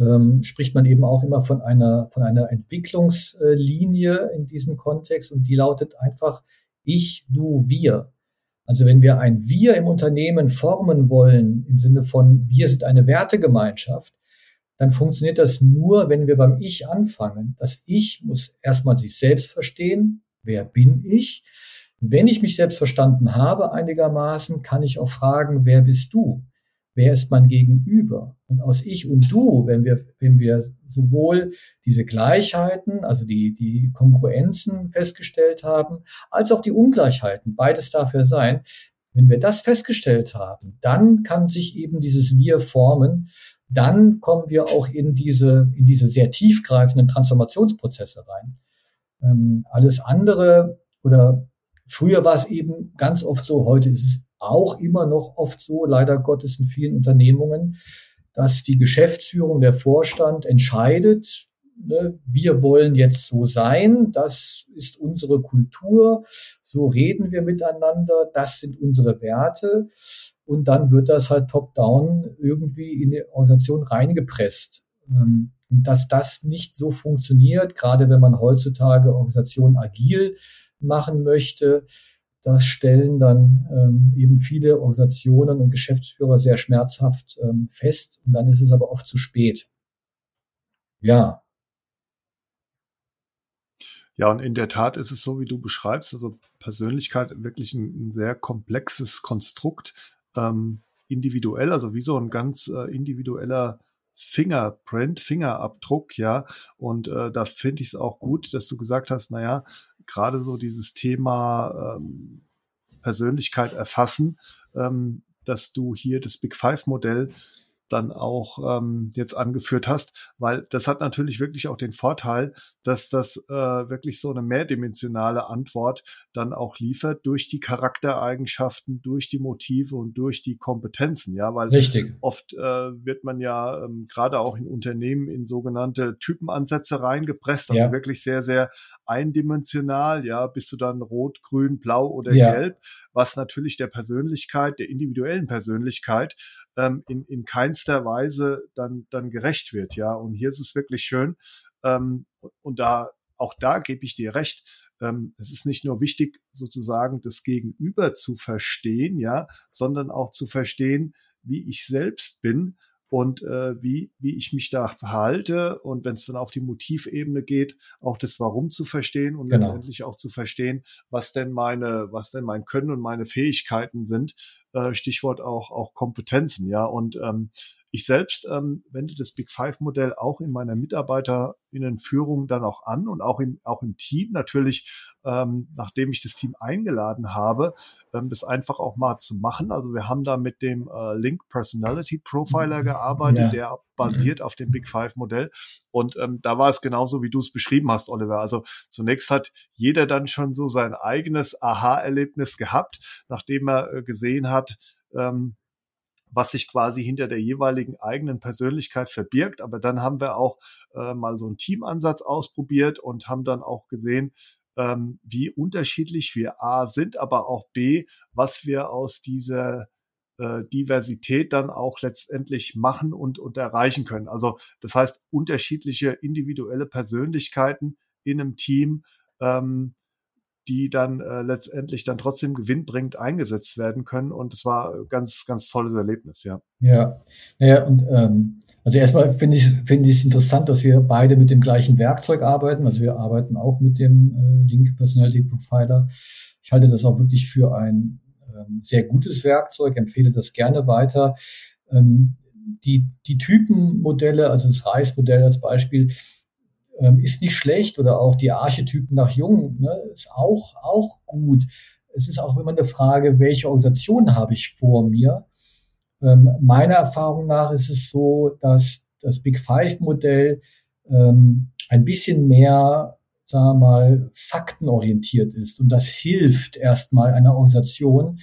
ähm, spricht man eben auch immer von einer, von einer Entwicklungslinie in diesem Kontext und die lautet einfach ich, du, wir. Also wenn wir ein Wir im Unternehmen formen wollen, im Sinne von wir sind eine Wertegemeinschaft, dann funktioniert das nur, wenn wir beim Ich anfangen. Das Ich muss erstmal sich selbst verstehen. Wer bin ich? Wenn ich mich selbst verstanden habe einigermaßen, kann ich auch fragen, wer bist du? Wer ist mein Gegenüber? Und aus ich und du, wenn wir, wenn wir sowohl diese Gleichheiten, also die, die Kongruenzen festgestellt haben, als auch die Ungleichheiten, beides dafür sein, wenn wir das festgestellt haben, dann kann sich eben dieses Wir formen. Dann kommen wir auch in diese, in diese sehr tiefgreifenden Transformationsprozesse rein. Ähm, alles andere oder früher war es eben ganz oft so, heute ist es auch immer noch oft so, leider Gottes in vielen Unternehmungen, dass die Geschäftsführung, der Vorstand entscheidet, ne, wir wollen jetzt so sein, das ist unsere Kultur, so reden wir miteinander, das sind unsere Werte. Und dann wird das halt top-down irgendwie in die Organisation reingepresst. Ähm, dass das nicht so funktioniert, gerade wenn man heutzutage Organisationen agil machen möchte, das stellen dann ähm, eben viele Organisationen und Geschäftsführer sehr schmerzhaft ähm, fest. Und dann ist es aber oft zu spät. Ja. Ja, und in der Tat ist es so, wie du beschreibst, also Persönlichkeit wirklich ein, ein sehr komplexes Konstrukt, ähm, individuell, also wie so ein ganz äh, individueller Fingerprint, Fingerabdruck, ja. Und äh, da finde ich es auch gut, dass du gesagt hast, naja, gerade so dieses Thema ähm, Persönlichkeit erfassen, ähm, dass du hier das Big Five Modell dann auch ähm, jetzt angeführt hast, weil das hat natürlich wirklich auch den Vorteil, dass das äh, wirklich so eine mehrdimensionale Antwort dann auch liefert durch die Charaktereigenschaften, durch die Motive und durch die Kompetenzen, ja, weil Richtig. oft äh, wird man ja ähm, gerade auch in Unternehmen in sogenannte Typenansätze reingepresst, also ja. wirklich sehr, sehr eindimensional, ja, bist du dann rot, grün, blau oder ja. gelb, was natürlich der Persönlichkeit, der individuellen Persönlichkeit ähm, in, in keinster Weise dann, dann gerecht wird, ja. Und hier ist es wirklich schön. Ähm, und da, auch da gebe ich dir recht. Ähm, es ist nicht nur wichtig, sozusagen das Gegenüber zu verstehen, ja, sondern auch zu verstehen, wie ich selbst bin und äh, wie, wie ich mich da verhalte und wenn es dann auf die Motivebene geht, auch das Warum zu verstehen und genau. letztendlich auch zu verstehen, was denn meine, was denn mein Können und meine Fähigkeiten sind. Äh, Stichwort auch, auch Kompetenzen, ja. Und ähm, ich selbst ähm, wende das Big Five Modell auch in meiner Mitarbeiterinnenführung dann auch an und auch im, auch im Team natürlich, ähm, nachdem ich das Team eingeladen habe, ähm, das einfach auch mal zu machen. Also wir haben da mit dem äh, Link Personality Profiler mhm. gearbeitet, ja. der basiert auf dem Big Five Modell. Und ähm, da war es genauso, wie du es beschrieben hast, Oliver. Also zunächst hat jeder dann schon so sein eigenes Aha-Erlebnis gehabt, nachdem er äh, gesehen hat, ähm, was sich quasi hinter der jeweiligen eigenen Persönlichkeit verbirgt. Aber dann haben wir auch äh, mal so einen Teamansatz ausprobiert und haben dann auch gesehen, ähm, wie unterschiedlich wir A sind, aber auch B, was wir aus dieser äh, Diversität dann auch letztendlich machen und, und erreichen können. Also das heißt, unterschiedliche individuelle Persönlichkeiten in einem Team ähm, die dann äh, letztendlich dann trotzdem gewinnbringend eingesetzt werden können. Und es war ganz, ganz tolles Erlebnis, ja. Ja, ja und ähm, also erstmal finde ich finde ich es interessant, dass wir beide mit dem gleichen Werkzeug arbeiten. Also wir arbeiten auch mit dem äh, Link Personality Profiler. Ich halte das auch wirklich für ein ähm, sehr gutes Werkzeug, empfehle das gerne weiter. Ähm, die, die Typenmodelle, also das Reismodell als Beispiel, ähm, ist nicht schlecht oder auch die Archetypen nach Jung ne, ist auch, auch gut. Es ist auch immer eine Frage, welche Organisation habe ich vor mir. Ähm, meiner Erfahrung nach ist es so, dass das Big Five Modell ähm, ein bisschen mehr, sagen wir mal, faktenorientiert ist. Und das hilft erstmal einer Organisation,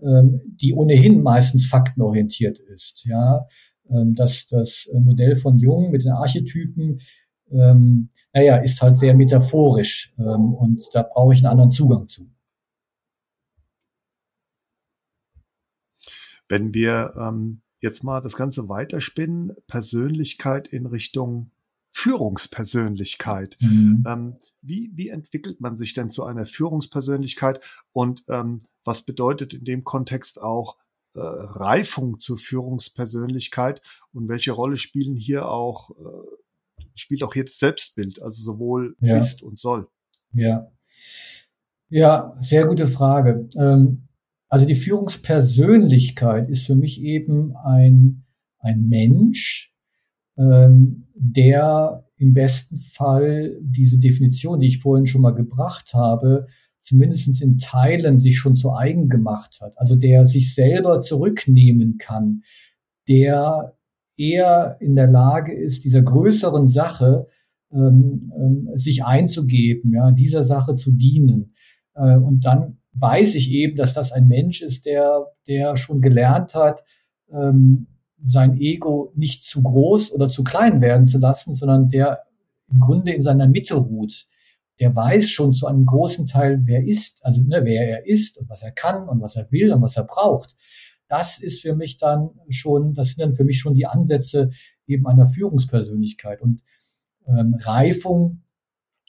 ähm, die ohnehin meistens faktenorientiert ist. Ja, ähm, dass das Modell von Jung mit den Archetypen ähm, naja, ist halt sehr metaphorisch ähm, und da brauche ich einen anderen Zugang zu. Wenn wir ähm, jetzt mal das Ganze weiterspinnen, Persönlichkeit in Richtung Führungspersönlichkeit. Mhm. Ähm, wie, wie entwickelt man sich denn zu einer Führungspersönlichkeit und ähm, was bedeutet in dem Kontext auch äh, Reifung zur Führungspersönlichkeit und welche Rolle spielen hier auch äh, spielt auch jetzt Selbstbild, also sowohl ja. ist und soll. Ja. Ja, sehr gute Frage. Ähm, also die Führungspersönlichkeit ist für mich eben ein, ein Mensch, ähm, der im besten Fall diese Definition, die ich vorhin schon mal gebracht habe, zumindest in Teilen sich schon zu eigen gemacht hat. Also der sich selber zurücknehmen kann, der eher in der Lage ist, dieser größeren Sache ähm, ähm, sich einzugeben, ja, dieser Sache zu dienen. Äh, und dann weiß ich eben, dass das ein Mensch ist, der, der schon gelernt hat, ähm, sein Ego nicht zu groß oder zu klein werden zu lassen, sondern der im Grunde in seiner Mitte ruht, der weiß schon zu einem großen Teil, wer ist, also ne, wer er ist und was er kann und was er will und was er braucht. Das ist für mich dann schon, das sind dann für mich schon die Ansätze eben einer Führungspersönlichkeit. Und ähm, Reifung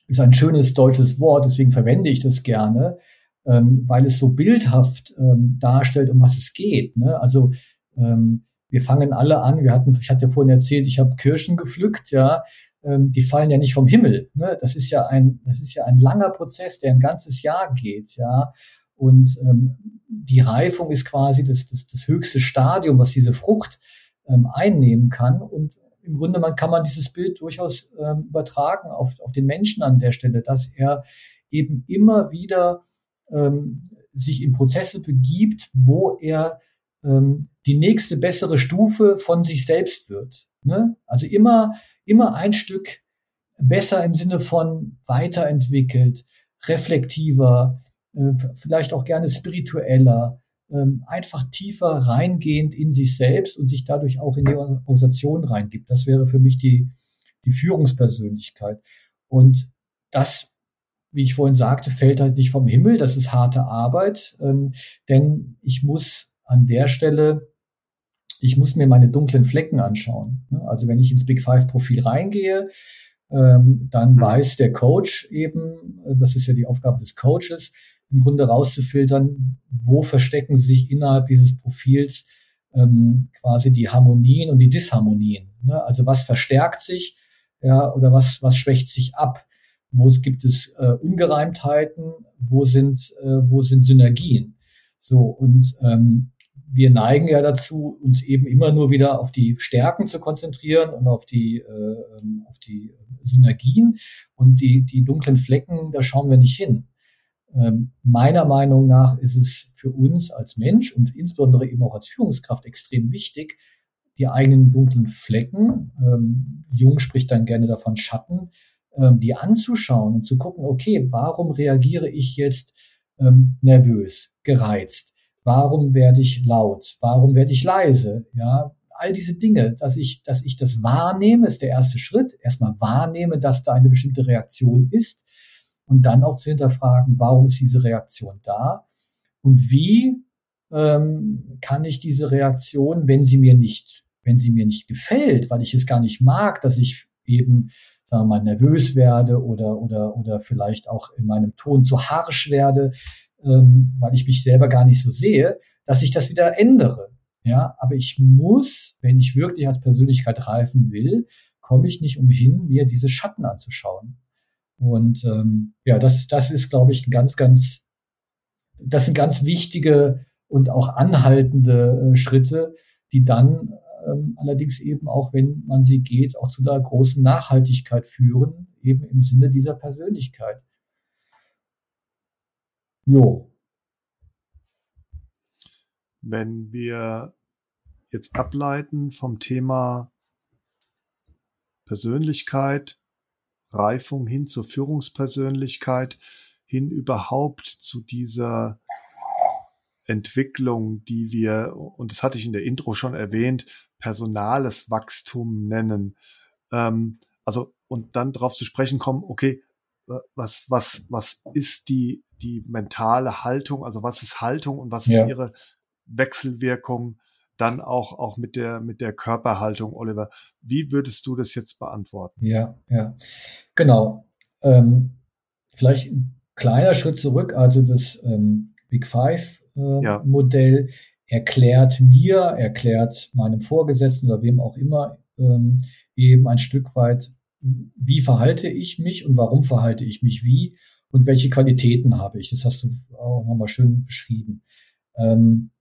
ist ein schönes deutsches Wort, deswegen verwende ich das gerne, ähm, weil es so bildhaft ähm, darstellt, um was es geht. Ne? Also ähm, wir fangen alle an, wir hatten, ich hatte vorhin erzählt, ich habe Kirschen gepflückt, ja, ähm, die fallen ja nicht vom Himmel. Ne? Das ist ja ein, das ist ja ein langer Prozess, der ein ganzes Jahr geht, ja. Und ähm, die Reifung ist quasi das, das, das höchste Stadium, was diese Frucht ähm, einnehmen kann. Und im Grunde man kann man dieses Bild durchaus ähm, übertragen auf, auf den Menschen an der Stelle, dass er eben immer wieder ähm, sich in Prozesse begibt, wo er ähm, die nächste bessere Stufe von sich selbst wird. Ne? Also immer, immer ein Stück besser im Sinne von weiterentwickelt, reflektiver, vielleicht auch gerne spiritueller, ähm, einfach tiefer reingehend in sich selbst und sich dadurch auch in die Organisation reingibt. Das wäre für mich die, die Führungspersönlichkeit. Und das, wie ich vorhin sagte, fällt halt nicht vom Himmel. Das ist harte Arbeit, ähm, denn ich muss an der Stelle, ich muss mir meine dunklen Flecken anschauen. Ne? Also wenn ich ins Big Five Profil reingehe, ähm, dann mhm. weiß der Coach eben, äh, das ist ja die Aufgabe des Coaches, im Grunde rauszufiltern, wo verstecken sich innerhalb dieses Profils ähm, quasi die Harmonien und die Disharmonien. Ne? Also was verstärkt sich ja, oder was, was schwächt sich ab? Wo es gibt es äh, Ungereimtheiten, wo sind, äh, wo sind Synergien? So, und ähm, wir neigen ja dazu, uns eben immer nur wieder auf die Stärken zu konzentrieren und auf die, äh, ähm, auf die Synergien und die, die dunklen Flecken, da schauen wir nicht hin. Ähm, meiner Meinung nach ist es für uns als Mensch und insbesondere eben auch als Führungskraft extrem wichtig, die eigenen dunklen Flecken, ähm, Jung spricht dann gerne davon Schatten, ähm, die anzuschauen und zu gucken, okay, warum reagiere ich jetzt ähm, nervös, gereizt? Warum werde ich laut? Warum werde ich leise? Ja, all diese Dinge, dass ich, dass ich das wahrnehme, ist der erste Schritt. Erstmal wahrnehme, dass da eine bestimmte Reaktion ist und dann auch zu hinterfragen, warum ist diese Reaktion da und wie ähm, kann ich diese Reaktion, wenn sie mir nicht, wenn sie mir nicht gefällt, weil ich es gar nicht mag, dass ich eben sagen wir mal nervös werde oder oder oder vielleicht auch in meinem Ton zu harsch werde, ähm, weil ich mich selber gar nicht so sehe, dass ich das wieder ändere. Ja, aber ich muss, wenn ich wirklich als Persönlichkeit reifen will, komme ich nicht umhin, mir diese Schatten anzuschauen. Und ähm, ja, das, das ist, glaube ich, ein ganz, ganz, das sind ganz wichtige und auch anhaltende äh, Schritte, die dann ähm, allerdings eben auch, wenn man sie geht, auch zu einer großen Nachhaltigkeit führen, eben im Sinne dieser Persönlichkeit. Jo. Wenn wir jetzt ableiten vom Thema Persönlichkeit, Reifung hin zur Führungspersönlichkeit, hin überhaupt zu dieser Entwicklung, die wir, und das hatte ich in der Intro schon erwähnt, personales Wachstum nennen. Ähm, also, und dann darauf zu sprechen kommen, okay, was, was, was ist die, die mentale Haltung, also was ist Haltung und was ja. ist ihre Wechselwirkung dann auch, auch mit der, mit der Körperhaltung, Oliver. Wie würdest du das jetzt beantworten? Ja, ja, genau. Ähm, vielleicht ein kleiner Schritt zurück. Also das ähm, Big Five äh, ja. Modell erklärt mir, erklärt meinem Vorgesetzten oder wem auch immer ähm, eben ein Stück weit, wie verhalte ich mich und warum verhalte ich mich wie und welche Qualitäten habe ich. Das hast du auch nochmal schön beschrieben. Ähm,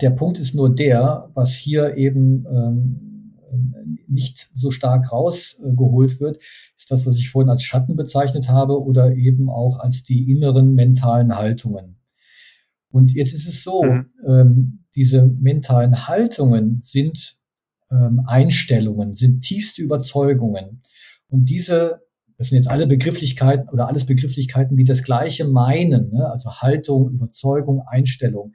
der Punkt ist nur der, was hier eben ähm, nicht so stark rausgeholt wird, ist das, was ich vorhin als Schatten bezeichnet habe oder eben auch als die inneren mentalen Haltungen. Und jetzt ist es so, mhm. ähm, diese mentalen Haltungen sind ähm, Einstellungen, sind tiefste Überzeugungen. Und diese, das sind jetzt alle Begrifflichkeiten oder alles Begrifflichkeiten, die das Gleiche meinen, ne? also Haltung, Überzeugung, Einstellung.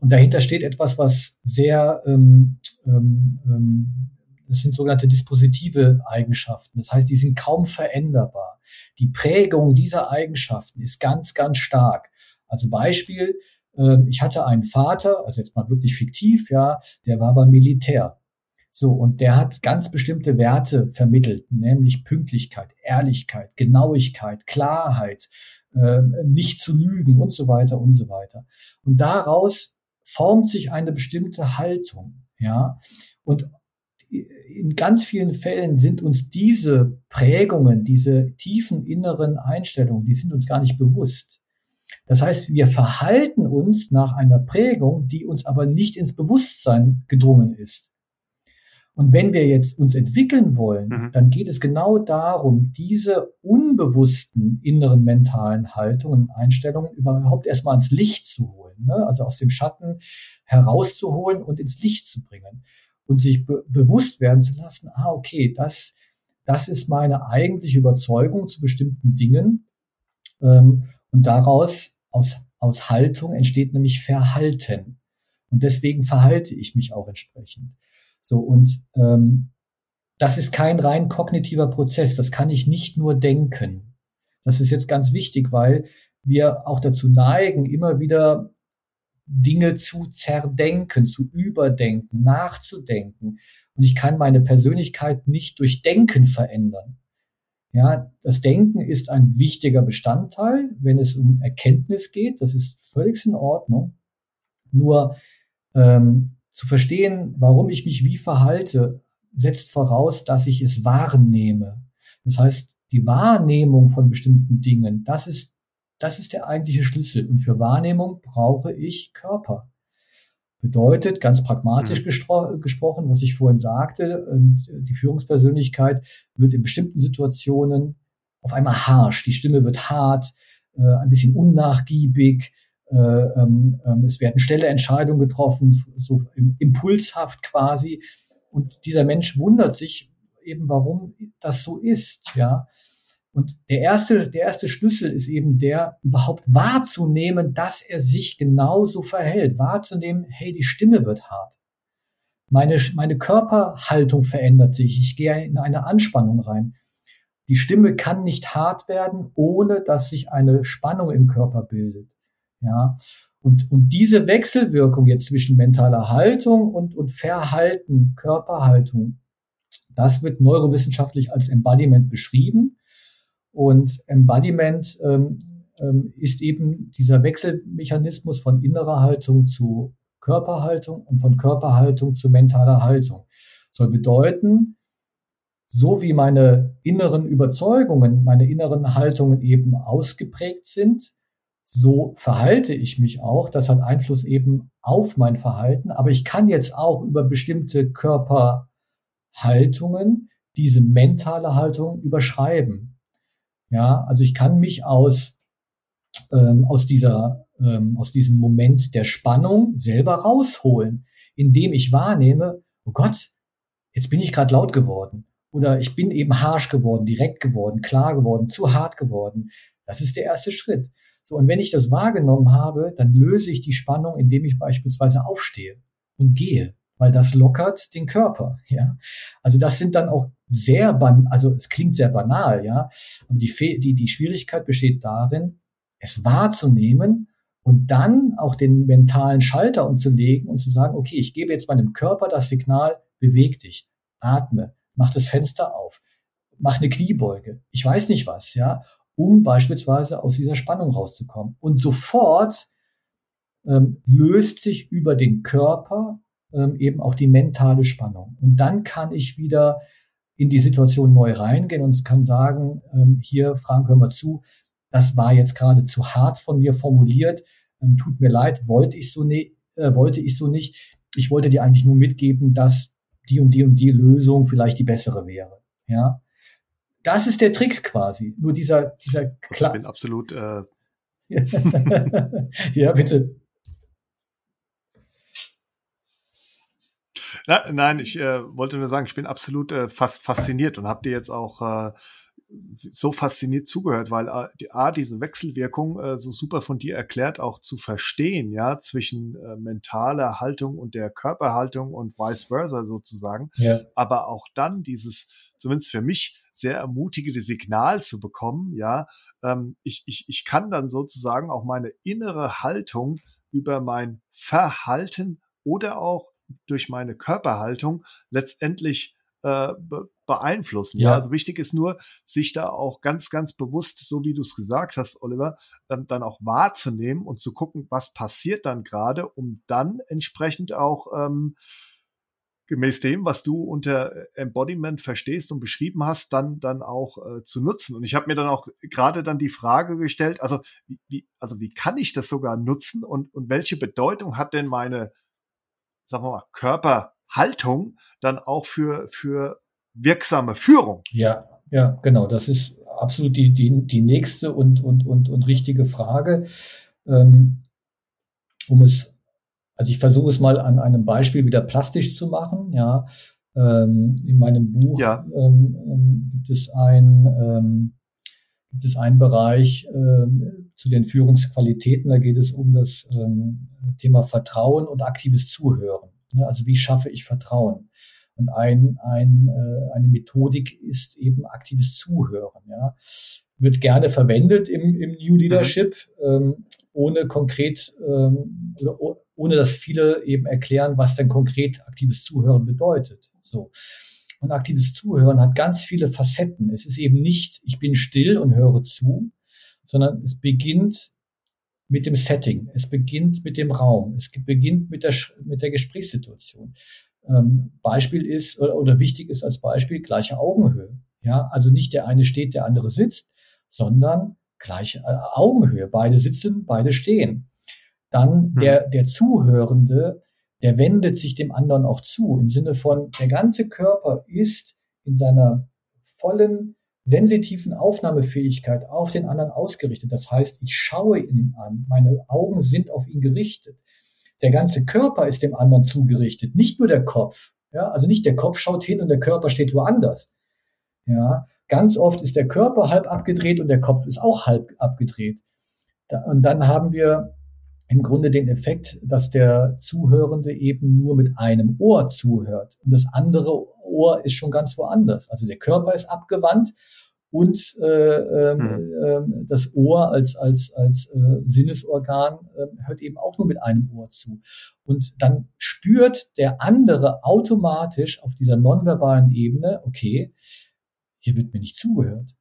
Und dahinter steht etwas, was sehr, ähm, ähm, ähm, das sind sogenannte dispositive Eigenschaften. Das heißt, die sind kaum veränderbar. Die Prägung dieser Eigenschaften ist ganz, ganz stark. Also Beispiel, ähm, ich hatte einen Vater, also jetzt mal wirklich fiktiv, ja, der war beim Militär. So, und der hat ganz bestimmte Werte vermittelt, nämlich Pünktlichkeit, Ehrlichkeit, Genauigkeit, Klarheit, äh, nicht zu lügen und so weiter und so weiter. Und daraus formt sich eine bestimmte Haltung, ja. Und in ganz vielen Fällen sind uns diese Prägungen, diese tiefen inneren Einstellungen, die sind uns gar nicht bewusst. Das heißt, wir verhalten uns nach einer Prägung, die uns aber nicht ins Bewusstsein gedrungen ist. Und wenn wir jetzt uns entwickeln wollen, mhm. dann geht es genau darum, diese unbewussten inneren mentalen Haltungen, Einstellungen überhaupt erstmal ans Licht zu holen, ne? also aus dem Schatten herauszuholen und ins Licht zu bringen und sich be bewusst werden zu lassen, ah, okay, das, das ist meine eigentliche Überzeugung zu bestimmten Dingen. Ähm, und daraus aus, aus Haltung entsteht nämlich Verhalten. Und deswegen verhalte ich mich auch entsprechend. So, und ähm, das ist kein rein kognitiver Prozess, das kann ich nicht nur denken. Das ist jetzt ganz wichtig, weil wir auch dazu neigen, immer wieder Dinge zu zerdenken, zu überdenken, nachzudenken. Und ich kann meine Persönlichkeit nicht durch Denken verändern. Ja, das Denken ist ein wichtiger Bestandteil, wenn es um Erkenntnis geht. Das ist völlig in Ordnung. Nur ähm, zu verstehen, warum ich mich wie verhalte, setzt voraus, dass ich es wahrnehme. Das heißt, die Wahrnehmung von bestimmten Dingen, das ist, das ist der eigentliche Schlüssel. Und für Wahrnehmung brauche ich Körper. Bedeutet, ganz pragmatisch mhm. gesprochen, was ich vorhin sagte, die Führungspersönlichkeit wird in bestimmten Situationen auf einmal harsch, die Stimme wird hart, äh, ein bisschen unnachgiebig, ähm, ähm, es werden schnelle Entscheidungen getroffen, so impulshaft quasi. Und dieser Mensch wundert sich eben, warum das so ist, ja. Und der erste, der erste Schlüssel ist eben der, überhaupt wahrzunehmen, dass er sich genauso verhält. Wahrzunehmen, hey, die Stimme wird hart. Meine, meine Körperhaltung verändert sich. Ich gehe in eine Anspannung rein. Die Stimme kann nicht hart werden, ohne dass sich eine Spannung im Körper bildet. Ja. Und, und diese Wechselwirkung jetzt zwischen mentaler Haltung und, und Verhalten, Körperhaltung, das wird neurowissenschaftlich als Embodiment beschrieben. Und Embodiment ähm, ähm, ist eben dieser Wechselmechanismus von innerer Haltung zu Körperhaltung und von Körperhaltung zu mentaler Haltung. Soll bedeuten, so wie meine inneren Überzeugungen, meine inneren Haltungen eben ausgeprägt sind, so verhalte ich mich auch. Das hat Einfluss eben auf mein Verhalten. Aber ich kann jetzt auch über bestimmte Körperhaltungen diese mentale Haltung überschreiben. Ja, also ich kann mich aus, ähm, aus dieser, ähm, aus diesem Moment der Spannung selber rausholen, indem ich wahrnehme, oh Gott, jetzt bin ich gerade laut geworden. Oder ich bin eben harsh geworden, direkt geworden, klar geworden, zu hart geworden. Das ist der erste Schritt. So, und wenn ich das wahrgenommen habe, dann löse ich die Spannung, indem ich beispielsweise aufstehe und gehe, weil das lockert den Körper, ja. Also das sind dann auch sehr ban also es klingt sehr banal, ja, aber die, Fe die, die Schwierigkeit besteht darin, es wahrzunehmen und dann auch den mentalen Schalter umzulegen und zu sagen, okay, ich gebe jetzt meinem Körper das Signal, beweg dich, atme, mach das Fenster auf, mach eine Kniebeuge, ich weiß nicht was, ja, um beispielsweise aus dieser Spannung rauszukommen. Und sofort ähm, löst sich über den Körper ähm, eben auch die mentale Spannung. Und dann kann ich wieder in die Situation neu reingehen und kann sagen, ähm, hier, Frank, hör mal zu, das war jetzt gerade zu hart von mir formuliert, ähm, tut mir leid, wollte ich so ne äh, wollte ich so nicht. Ich wollte dir eigentlich nur mitgeben, dass die und die und die Lösung vielleicht die bessere wäre. Ja, das ist der Trick quasi. Nur dieser, dieser Kla Ich bin absolut. Äh ja, bitte. Na, nein, ich äh, wollte nur sagen, ich bin absolut äh, fast fasziniert und habe dir jetzt auch äh, so fasziniert zugehört, weil A, die, A diese Wechselwirkung äh, so super von dir erklärt auch zu verstehen, ja, zwischen äh, mentaler Haltung und der Körperhaltung und vice versa sozusagen. Ja. Aber auch dann dieses, zumindest für mich, sehr ermutigende Signal zu bekommen, ja, ähm, ich, ich, ich kann dann sozusagen auch meine innere Haltung über mein Verhalten oder auch durch meine Körperhaltung letztendlich äh, beeinflussen. Ja. ja. also wichtig ist nur, sich da auch ganz, ganz bewusst, so wie du es gesagt hast, Oliver, ähm, dann auch wahrzunehmen und zu gucken, was passiert dann gerade, um dann entsprechend auch ähm, gemäß dem, was du unter Embodiment verstehst und beschrieben hast, dann dann auch äh, zu nutzen. Und ich habe mir dann auch gerade dann die Frage gestellt, also wie, wie, also wie kann ich das sogar nutzen und und welche Bedeutung hat denn meine, sagen wir mal, Körperhaltung dann auch für für wirksame Führung? Ja, ja, genau. Das ist absolut die die die nächste und und und und richtige Frage. Ähm, um es also ich versuche es mal an einem Beispiel wieder plastisch zu machen. Ja, ähm, in meinem Buch ja. ähm, ähm gibt es ein ähm, gibt es einen Bereich ähm, zu den Führungsqualitäten. Da geht es um das ähm, Thema Vertrauen und aktives Zuhören. Ja, also wie schaffe ich Vertrauen? Und ein, ein, äh, eine Methodik ist eben aktives Zuhören. Ja. Wird gerne verwendet im, im New Leadership, mhm. ähm, ohne konkret ähm, oder ohne dass viele eben erklären, was denn konkret aktives Zuhören bedeutet. So. Und aktives Zuhören hat ganz viele Facetten. Es ist eben nicht, ich bin still und höre zu, sondern es beginnt mit dem Setting. Es beginnt mit dem Raum. Es beginnt mit der, mit der Gesprächssituation. Ähm, Beispiel ist oder, oder wichtig ist als Beispiel gleiche Augenhöhe. Ja, also nicht der eine steht, der andere sitzt, sondern gleiche äh, Augenhöhe. Beide sitzen, beide stehen dann hm. der, der Zuhörende, der wendet sich dem anderen auch zu, im Sinne von, der ganze Körper ist in seiner vollen sensitiven Aufnahmefähigkeit auf den anderen ausgerichtet. Das heißt, ich schaue ihn an, meine Augen sind auf ihn gerichtet. Der ganze Körper ist dem anderen zugerichtet, nicht nur der Kopf. Ja, also nicht der Kopf schaut hin und der Körper steht woanders. Ja, ganz oft ist der Körper halb abgedreht und der Kopf ist auch halb abgedreht. und dann haben wir im Grunde den Effekt, dass der Zuhörende eben nur mit einem Ohr zuhört und das andere Ohr ist schon ganz woanders. Also der Körper ist abgewandt und äh, äh, das Ohr als als als äh, Sinnesorgan äh, hört eben auch nur mit einem Ohr zu. Und dann spürt der andere automatisch auf dieser nonverbalen Ebene okay hier wird mir nicht zugehört.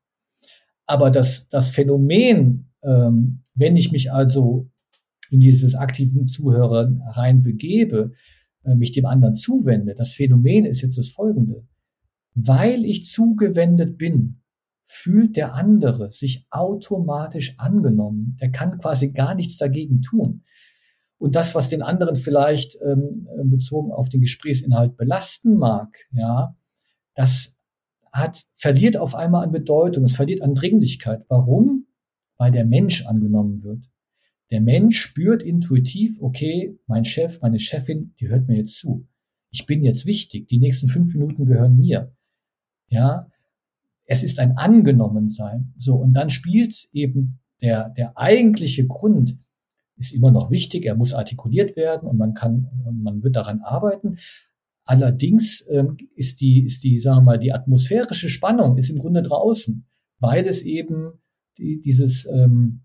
Aber das das Phänomen ähm, wenn ich mich also in dieses aktiven Zuhören rein begebe, äh, mich dem anderen zuwende. Das Phänomen ist jetzt das folgende. Weil ich zugewendet bin, fühlt der andere sich automatisch angenommen. Der kann quasi gar nichts dagegen tun. Und das, was den anderen vielleicht ähm, bezogen auf den Gesprächsinhalt belasten mag, ja, das hat, verliert auf einmal an Bedeutung, es verliert an Dringlichkeit. Warum? Weil der Mensch angenommen wird. Der Mensch spürt intuitiv, okay, mein Chef, meine Chefin, die hört mir jetzt zu. Ich bin jetzt wichtig. Die nächsten fünf Minuten gehören mir. Ja, es ist ein Angenommensein. So, und dann spielt eben der, der eigentliche Grund, ist immer noch wichtig, er muss artikuliert werden und man kann, man wird daran arbeiten. Allerdings ähm, ist die, ist die, sagen wir mal, die atmosphärische Spannung ist im Grunde draußen, weil es eben die, dieses, ähm,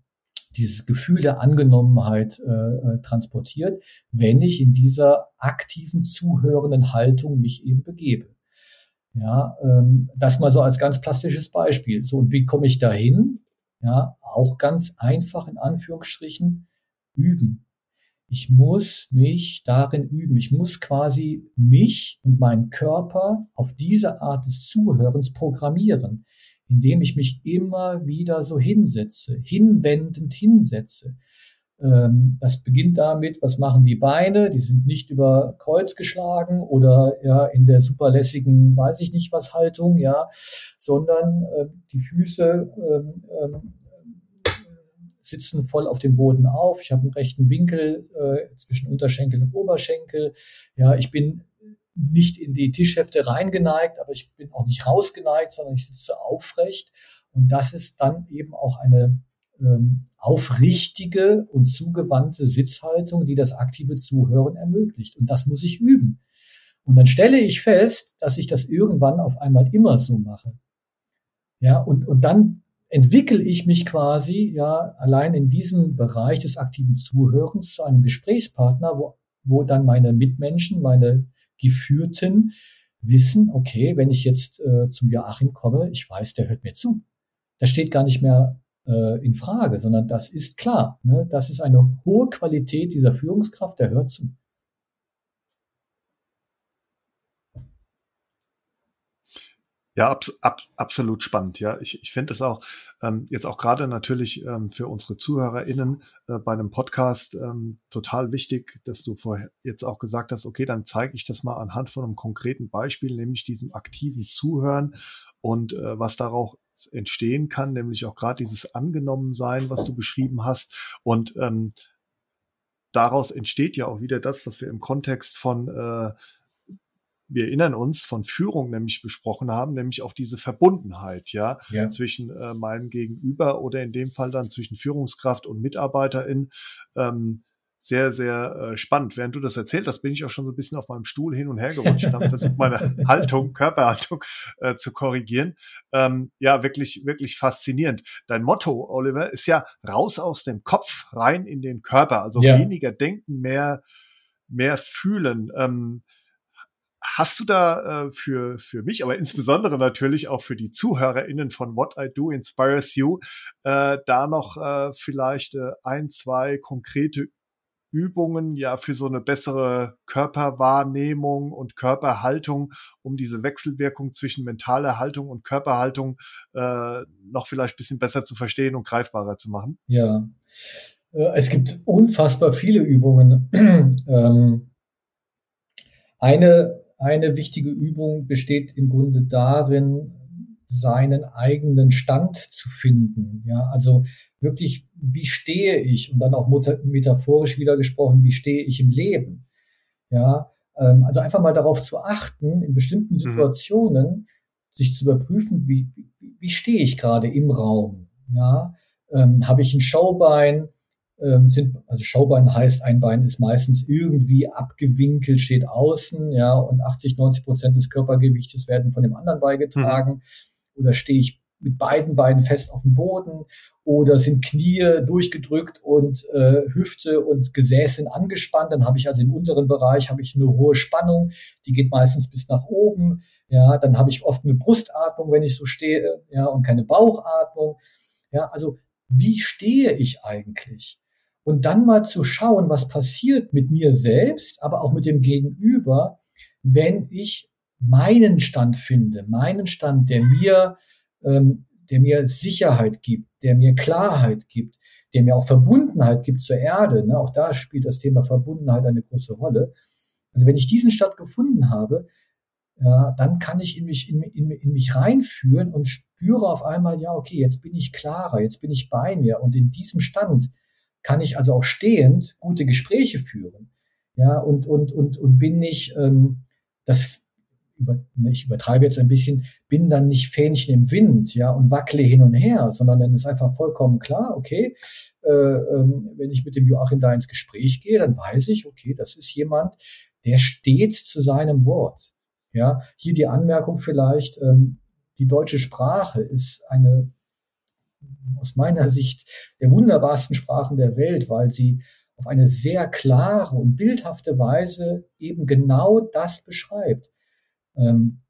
dieses Gefühl der Angenommenheit äh, äh, transportiert, wenn ich in dieser aktiven, zuhörenden Haltung mich eben begebe. Ja, ähm, das mal so als ganz plastisches Beispiel. So, und wie komme ich dahin? Ja, auch ganz einfach in Anführungsstrichen üben. Ich muss mich darin üben. Ich muss quasi mich und meinen Körper auf diese Art des Zuhörens programmieren indem ich mich immer wieder so hinsetze, hinwendend hinsetze. Ähm, das beginnt damit, was machen die Beine? Die sind nicht über Kreuz geschlagen oder ja in der superlässigen, weiß ich nicht was Haltung, ja, sondern äh, die Füße ähm, ähm, sitzen voll auf dem Boden auf. Ich habe einen rechten Winkel äh, zwischen Unterschenkel und Oberschenkel. Ja, ich bin nicht in die Tischhefte reingeneigt, aber ich bin auch nicht rausgeneigt, sondern ich sitze aufrecht. Und das ist dann eben auch eine ähm, aufrichtige und zugewandte Sitzhaltung, die das aktive Zuhören ermöglicht. Und das muss ich üben. Und dann stelle ich fest, dass ich das irgendwann auf einmal immer so mache. Ja, und, und dann entwickle ich mich quasi ja allein in diesem Bereich des aktiven Zuhörens zu einem Gesprächspartner, wo, wo dann meine Mitmenschen, meine Geführten wissen, okay, wenn ich jetzt äh, zum Joachim komme, ich weiß, der hört mir zu. Das steht gar nicht mehr äh, in Frage, sondern das ist klar. Ne? Das ist eine hohe Qualität dieser Führungskraft, der hört zu. Ja, ab, ab, absolut spannend. Ja, ich, ich finde es auch ähm, jetzt auch gerade natürlich ähm, für unsere ZuhörerInnen äh, bei einem Podcast ähm, total wichtig, dass du vorher jetzt auch gesagt hast, okay, dann zeige ich das mal anhand von einem konkreten Beispiel, nämlich diesem aktiven Zuhören und äh, was darauf entstehen kann, nämlich auch gerade dieses Angenommensein, was du beschrieben hast. Und ähm, daraus entsteht ja auch wieder das, was wir im Kontext von äh, wir erinnern uns von Führung nämlich besprochen haben, nämlich auch diese Verbundenheit, ja, ja. zwischen äh, meinem Gegenüber oder in dem Fall dann zwischen Führungskraft und Mitarbeiterin. Ähm, sehr, sehr äh, spannend. Während du das erzählt hast, bin ich auch schon so ein bisschen auf meinem Stuhl hin und her gerutscht und habe versucht, meine Haltung, Körperhaltung äh, zu korrigieren. Ähm, ja, wirklich, wirklich faszinierend. Dein Motto, Oliver, ist ja raus aus dem Kopf, rein in den Körper. Also ja. weniger denken, mehr, mehr fühlen. Ähm, Hast du da äh, für, für mich, aber insbesondere natürlich auch für die ZuhörerInnen von What I Do Inspires You, äh, da noch äh, vielleicht äh, ein, zwei konkrete Übungen ja für so eine bessere Körperwahrnehmung und Körperhaltung, um diese Wechselwirkung zwischen mentaler Haltung und Körperhaltung äh, noch vielleicht bisschen besser zu verstehen und greifbarer zu machen? Ja, äh, es gibt unfassbar viele Übungen. ähm, eine eine wichtige Übung besteht im Grunde darin, seinen eigenen Stand zu finden. Ja, also wirklich, wie stehe ich? Und dann auch metaphorisch wieder gesprochen, wie stehe ich im Leben? Ja, ähm, also einfach mal darauf zu achten, in bestimmten mhm. Situationen mhm. sich zu überprüfen, wie, wie, wie stehe ich gerade im Raum? Ja, ähm, habe ich ein Schaubein? Ähm, sind, also Schaubein heißt, ein Bein ist meistens irgendwie abgewinkelt, steht außen, ja, und 80, 90 Prozent des Körpergewichtes werden von dem anderen beigetragen. Mhm. Oder stehe ich mit beiden Beinen fest auf dem Boden oder sind Knie durchgedrückt und äh, Hüfte und Gesäß sind angespannt. Dann habe ich also im unteren Bereich habe ich eine hohe Spannung, die geht meistens bis nach oben. Ja, dann habe ich oft eine Brustatmung, wenn ich so stehe, ja, und keine Bauchatmung. Ja, also wie stehe ich eigentlich? Und dann mal zu schauen, was passiert mit mir selbst, aber auch mit dem Gegenüber, wenn ich meinen Stand finde, meinen Stand, der mir, ähm, der mir Sicherheit gibt, der mir Klarheit gibt, der mir auch Verbundenheit gibt zur Erde. Ne? Auch da spielt das Thema Verbundenheit eine große Rolle. Also wenn ich diesen Stand gefunden habe, ja, dann kann ich in mich, in, in, in mich reinführen und spüre auf einmal, ja, okay, jetzt bin ich klarer, jetzt bin ich bei mir und in diesem Stand kann ich also auch stehend gute Gespräche führen. Ja, und, und, und, und bin nicht, ähm, das, über, ne, ich übertreibe jetzt ein bisschen, bin dann nicht Fähnchen im Wind, ja, und wackle hin und her, sondern dann ist einfach vollkommen klar, okay, äh, ähm, wenn ich mit dem Joachim da ins Gespräch gehe, dann weiß ich, okay, das ist jemand, der steht zu seinem Wort. Ja, hier die Anmerkung vielleicht, ähm, die deutsche Sprache ist eine aus meiner Sicht der wunderbarsten Sprachen der Welt, weil sie auf eine sehr klare und bildhafte Weise eben genau das beschreibt. Ähm,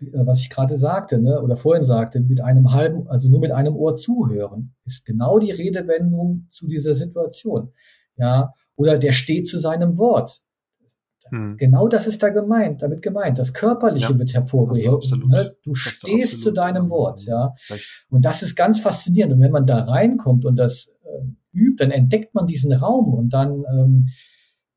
äh, was ich gerade sagte, ne, oder vorhin sagte, mit einem halben, also nur mit einem Ohr zuhören, ist genau die Redewendung zu dieser Situation. Ja, oder der steht zu seinem Wort. Hm. Genau das ist da gemeint, damit gemeint. Das Körperliche ja, wird hervorgehoben. Ne? Du stehst zu deinem Wort, ja. Recht. Und das ist ganz faszinierend. Und wenn man da reinkommt und das äh, übt, dann entdeckt man diesen Raum und dann ähm,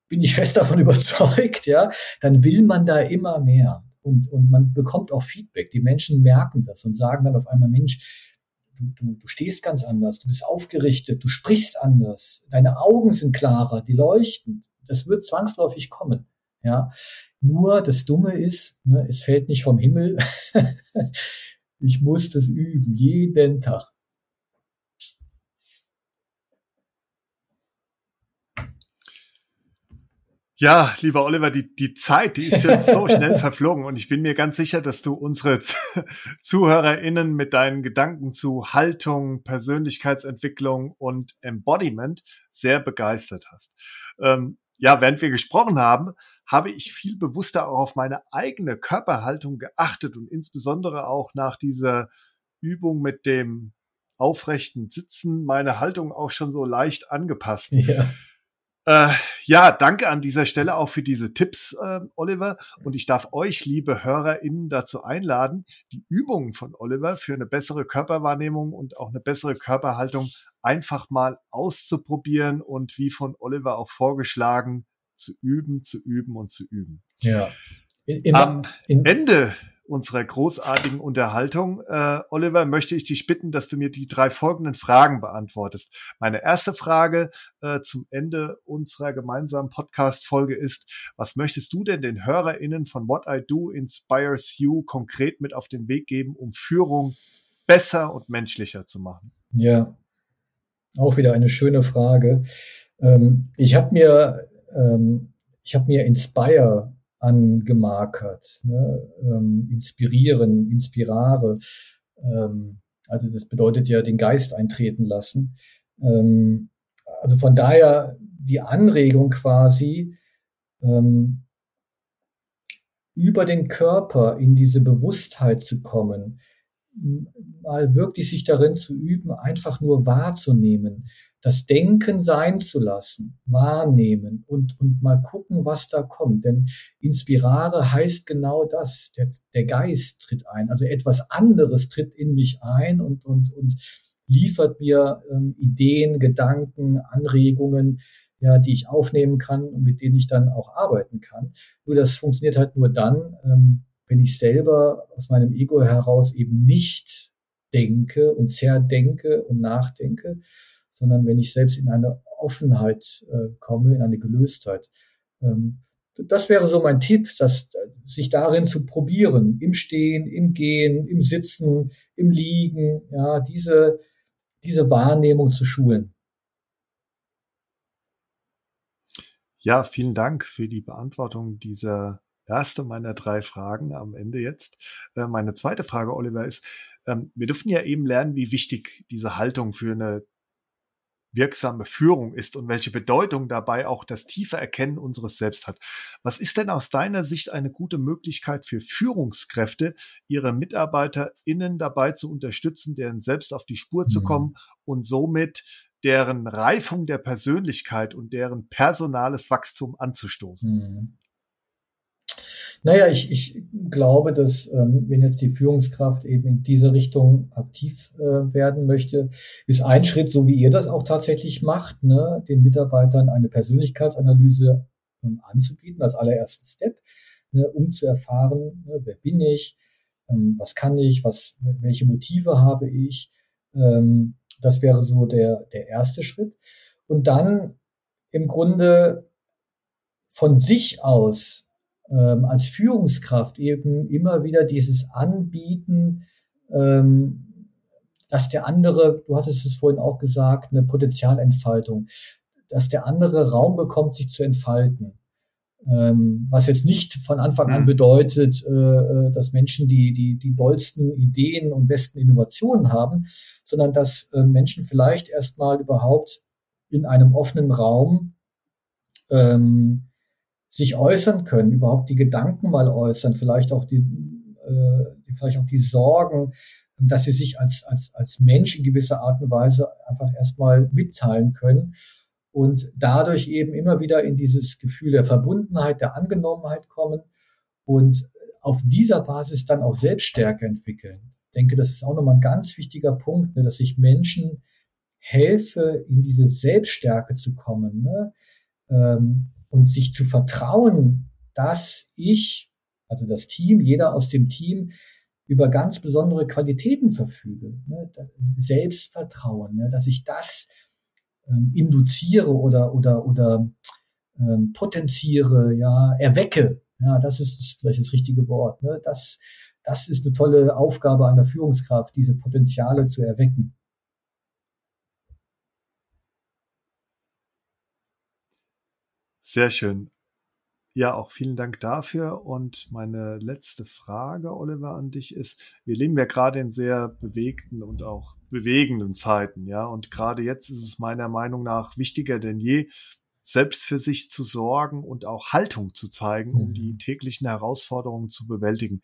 bin ich fest davon überzeugt, ja, dann will man da immer mehr. Und, und man bekommt auch Feedback. Die Menschen merken das und sagen dann auf einmal, Mensch, Du, du, du stehst ganz anders, du bist aufgerichtet, du sprichst anders, deine Augen sind klarer, die leuchten. Das wird zwangsläufig kommen. Ja, nur das Dumme ist, ne, es fällt nicht vom Himmel. ich muss das üben, jeden Tag. Ja, lieber Oliver, die, die Zeit, die ist jetzt so schnell verflogen und ich bin mir ganz sicher, dass du unsere ZuhörerInnen mit deinen Gedanken zu Haltung, Persönlichkeitsentwicklung und Embodiment sehr begeistert hast. Ähm, ja, während wir gesprochen haben, habe ich viel bewusster auch auf meine eigene Körperhaltung geachtet und insbesondere auch nach dieser Übung mit dem aufrechten Sitzen meine Haltung auch schon so leicht angepasst. Ja. Äh, ja, danke an dieser Stelle auch für diese Tipps, äh, Oliver. Und ich darf euch, liebe HörerInnen, dazu einladen, die Übungen von Oliver für eine bessere Körperwahrnehmung und auch eine bessere Körperhaltung einfach mal auszuprobieren und wie von Oliver auch vorgeschlagen, zu üben, zu üben und zu üben. Ja. In, in, Am in, Ende unserer großartigen Unterhaltung, äh, Oliver, möchte ich dich bitten, dass du mir die drei folgenden Fragen beantwortest. Meine erste Frage äh, zum Ende unserer gemeinsamen Podcast-Folge ist, was möchtest du denn den HörerInnen von What I Do Inspires You konkret mit auf den Weg geben, um Führung besser und menschlicher zu machen? Ja, auch wieder eine schöne Frage. Ähm, ich habe mir, ähm, ich habe mir Inspire angemarkert, ne? ähm, inspirieren, inspirare. Ähm, also das bedeutet ja den Geist eintreten lassen. Ähm, also von daher die Anregung quasi, ähm, über den Körper in diese Bewusstheit zu kommen, mal wirklich sich darin zu üben, einfach nur wahrzunehmen, das Denken sein zu lassen, wahrnehmen und, und mal gucken, was da kommt. Denn inspirare heißt genau das. Der, der Geist tritt ein. Also etwas anderes tritt in mich ein und, und, und liefert mir ähm, Ideen, Gedanken, Anregungen, ja, die ich aufnehmen kann und mit denen ich dann auch arbeiten kann. Nur das funktioniert halt nur dann, ähm, wenn ich selber aus meinem Ego heraus eben nicht denke und zerdenke und nachdenke, sondern wenn ich selbst in eine Offenheit äh, komme, in eine Gelöstheit. Ähm, das wäre so mein Tipp, dass, sich darin zu probieren, im Stehen, im Gehen, im Sitzen, im Liegen, ja, diese, diese Wahrnehmung zu schulen. Ja, vielen Dank für die Beantwortung dieser erste meiner drei Fragen am Ende jetzt. Äh, meine zweite Frage, Oliver, ist, ähm, wir dürfen ja eben lernen, wie wichtig diese Haltung für eine wirksame Führung ist und welche Bedeutung dabei auch das tiefe Erkennen unseres Selbst hat. Was ist denn aus deiner Sicht eine gute Möglichkeit für Führungskräfte, ihre MitarbeiterInnen dabei zu unterstützen, deren selbst auf die Spur mhm. zu kommen und somit deren Reifung der Persönlichkeit und deren personales Wachstum anzustoßen? Naja, ich, ich glaube, dass ähm, wenn jetzt die Führungskraft eben in diese Richtung aktiv äh, werden möchte, ist ein Schritt, so wie ihr das auch tatsächlich macht, ne, den Mitarbeitern eine Persönlichkeitsanalyse ähm, anzubieten als allerersten Step, ne, um zu erfahren, ne, wer bin ich, ähm, was kann ich, was, welche Motive habe ich. Ähm, das wäre so der, der erste Schritt. Und dann im Grunde von sich aus ähm, als Führungskraft eben immer wieder dieses Anbieten, ähm, dass der andere, du hast es vorhin auch gesagt, eine Potenzialentfaltung, dass der andere Raum bekommt, sich zu entfalten. Ähm, was jetzt nicht von Anfang an mhm. bedeutet, äh, äh, dass Menschen die, die, die dollsten Ideen und besten Innovationen haben, sondern dass äh, Menschen vielleicht erstmal überhaupt in einem offenen Raum ähm, sich äußern können, überhaupt die Gedanken mal äußern, vielleicht auch die, äh, vielleicht auch die Sorgen, dass sie sich als, als, als Mensch in gewisser Art und Weise einfach erstmal mitteilen können und dadurch eben immer wieder in dieses Gefühl der Verbundenheit, der Angenommenheit kommen und auf dieser Basis dann auch Selbststärke entwickeln. Ich denke, das ist auch nochmal ein ganz wichtiger Punkt, ne, dass ich Menschen helfe, in diese Selbststärke zu kommen. Ne? Ähm, und sich zu vertrauen, dass ich, also das Team, jeder aus dem Team, über ganz besondere Qualitäten verfüge. Ne? Selbstvertrauen, ne? dass ich das ähm, induziere oder, oder, oder ähm, potenziere, ja, erwecke. Ja, das ist vielleicht das richtige Wort. Ne? Das, das ist eine tolle Aufgabe einer Führungskraft, diese Potenziale zu erwecken. Sehr schön. Ja, auch vielen Dank dafür. Und meine letzte Frage, Oliver, an dich ist, wir leben ja gerade in sehr bewegten und auch bewegenden Zeiten, ja. Und gerade jetzt ist es meiner Meinung nach wichtiger denn je, selbst für sich zu sorgen und auch Haltung zu zeigen, um die mhm. täglichen Herausforderungen zu bewältigen.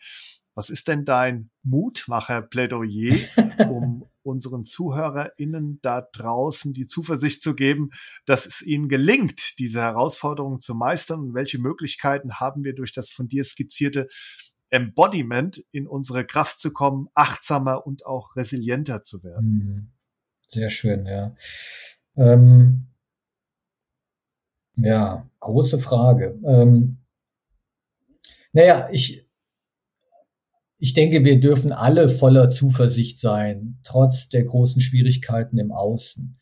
Was ist denn dein Mutmacher-Plädoyer, um unseren ZuhörerInnen da draußen die Zuversicht zu geben, dass es ihnen gelingt, diese Herausforderungen zu meistern und welche Möglichkeiten haben wir durch das von dir skizzierte Embodiment in unsere Kraft zu kommen, achtsamer und auch resilienter zu werden? Mhm. Sehr schön, ja. Ähm, ja, große Frage. Ähm, naja, ich, ich denke, wir dürfen alle voller Zuversicht sein, trotz der großen Schwierigkeiten im Außen.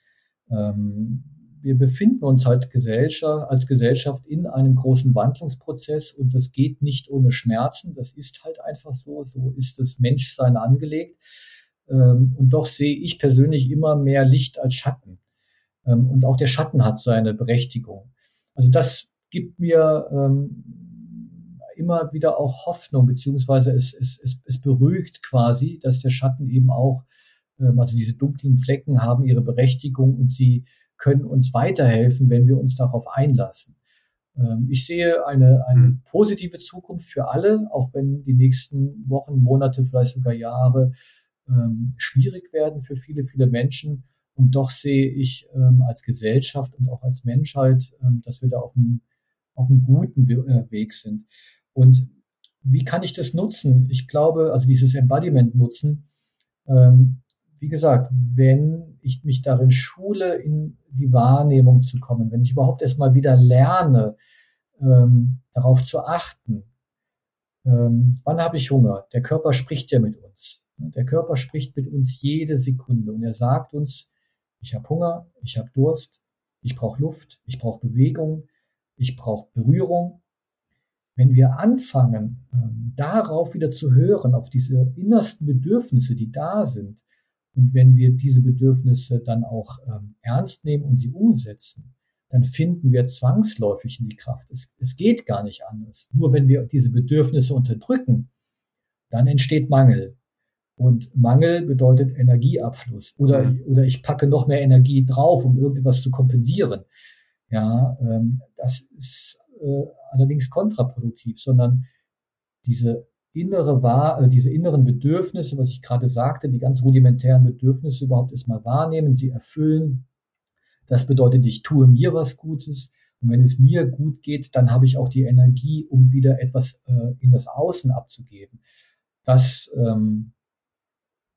Ähm, wir befinden uns halt Gesellschaft, als Gesellschaft in einem großen Wandlungsprozess und das geht nicht ohne Schmerzen. Das ist halt einfach so. So ist das Menschsein angelegt. Ähm, und doch sehe ich persönlich immer mehr Licht als Schatten. Ähm, und auch der Schatten hat seine Berechtigung. Also das gibt mir ähm, immer wieder auch Hoffnung, beziehungsweise es, es, es, es beruhigt quasi, dass der Schatten eben auch, ähm, also diese dunklen Flecken haben ihre Berechtigung und sie können uns weiterhelfen, wenn wir uns darauf einlassen. Ähm, ich sehe eine, eine mhm. positive Zukunft für alle, auch wenn die nächsten Wochen, Monate, vielleicht sogar Jahre ähm, schwierig werden für viele, viele Menschen. Und doch sehe ich ähm, als Gesellschaft und auch als Menschheit, ähm, dass wir da auf einem, auf einem guten äh, Weg sind. Und wie kann ich das nutzen? Ich glaube, also dieses Embodiment nutzen, ähm, wie gesagt, wenn ich mich darin schule, in die Wahrnehmung zu kommen, wenn ich überhaupt erstmal wieder lerne, ähm, darauf zu achten, ähm, wann habe ich Hunger? Der Körper spricht ja mit uns. Der Körper spricht mit uns jede Sekunde und er sagt uns, ich habe Hunger, ich habe Durst, ich brauche Luft, ich brauche Bewegung, ich brauche Berührung. Wenn wir anfangen, ähm, darauf wieder zu hören, auf diese innersten Bedürfnisse, die da sind, und wenn wir diese Bedürfnisse dann auch ähm, ernst nehmen und sie umsetzen, dann finden wir zwangsläufig in die Kraft. Es, es geht gar nicht anders. Nur wenn wir diese Bedürfnisse unterdrücken, dann entsteht Mangel. Und Mangel bedeutet Energieabfluss. Oder, mhm. oder ich packe noch mehr Energie drauf, um irgendwas zu kompensieren. Ja, ähm, das ist äh, allerdings kontraproduktiv, sondern diese innere wahr, äh, diese inneren Bedürfnisse, was ich gerade sagte, die ganz rudimentären Bedürfnisse überhaupt erstmal wahrnehmen, sie erfüllen. Das bedeutet, ich tue mir was Gutes. Und wenn es mir gut geht, dann habe ich auch die Energie, um wieder etwas äh, in das Außen abzugeben. Das ähm,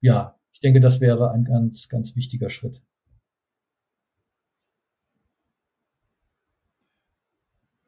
ja, ich denke, das wäre ein ganz, ganz wichtiger Schritt.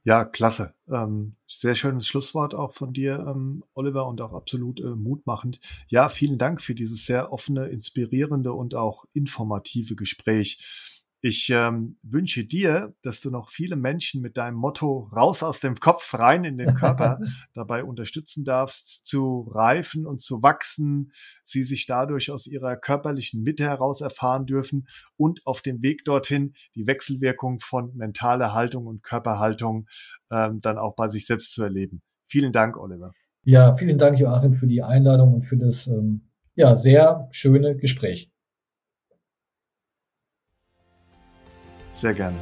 Ja, klasse. Ähm, sehr schönes Schlusswort auch von dir, ähm, Oliver, und auch absolut äh, mutmachend. Ja, vielen Dank für dieses sehr offene, inspirierende und auch informative Gespräch. Ich ähm, wünsche dir, dass du noch viele Menschen mit deinem Motto raus aus dem Kopf, rein in den Körper dabei unterstützen darfst, zu reifen und zu wachsen, sie sich dadurch aus ihrer körperlichen Mitte heraus erfahren dürfen und auf dem Weg dorthin die Wechselwirkung von mentaler Haltung und Körperhaltung ähm, dann auch bei sich selbst zu erleben. Vielen Dank, Oliver. Ja, vielen Dank, Joachim, für die Einladung und für das ähm, ja, sehr schöne Gespräch. Sehr gerne.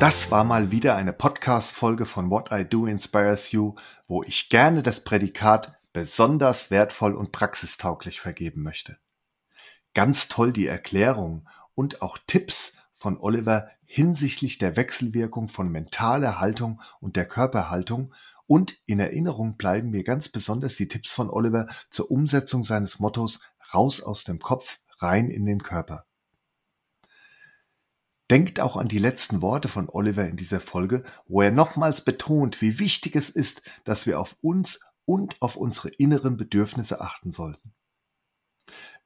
Das war mal wieder eine Podcast-Folge von What I Do Inspires You, wo ich gerne das Prädikat besonders wertvoll und praxistauglich vergeben möchte. Ganz toll die Erklärung und auch Tipps von Oliver hinsichtlich der Wechselwirkung von mentaler Haltung und der Körperhaltung und in Erinnerung bleiben mir ganz besonders die Tipps von Oliver zur Umsetzung seines Mottos raus aus dem Kopf, rein in den Körper. Denkt auch an die letzten Worte von Oliver in dieser Folge, wo er nochmals betont, wie wichtig es ist, dass wir auf uns und auf unsere inneren Bedürfnisse achten sollten.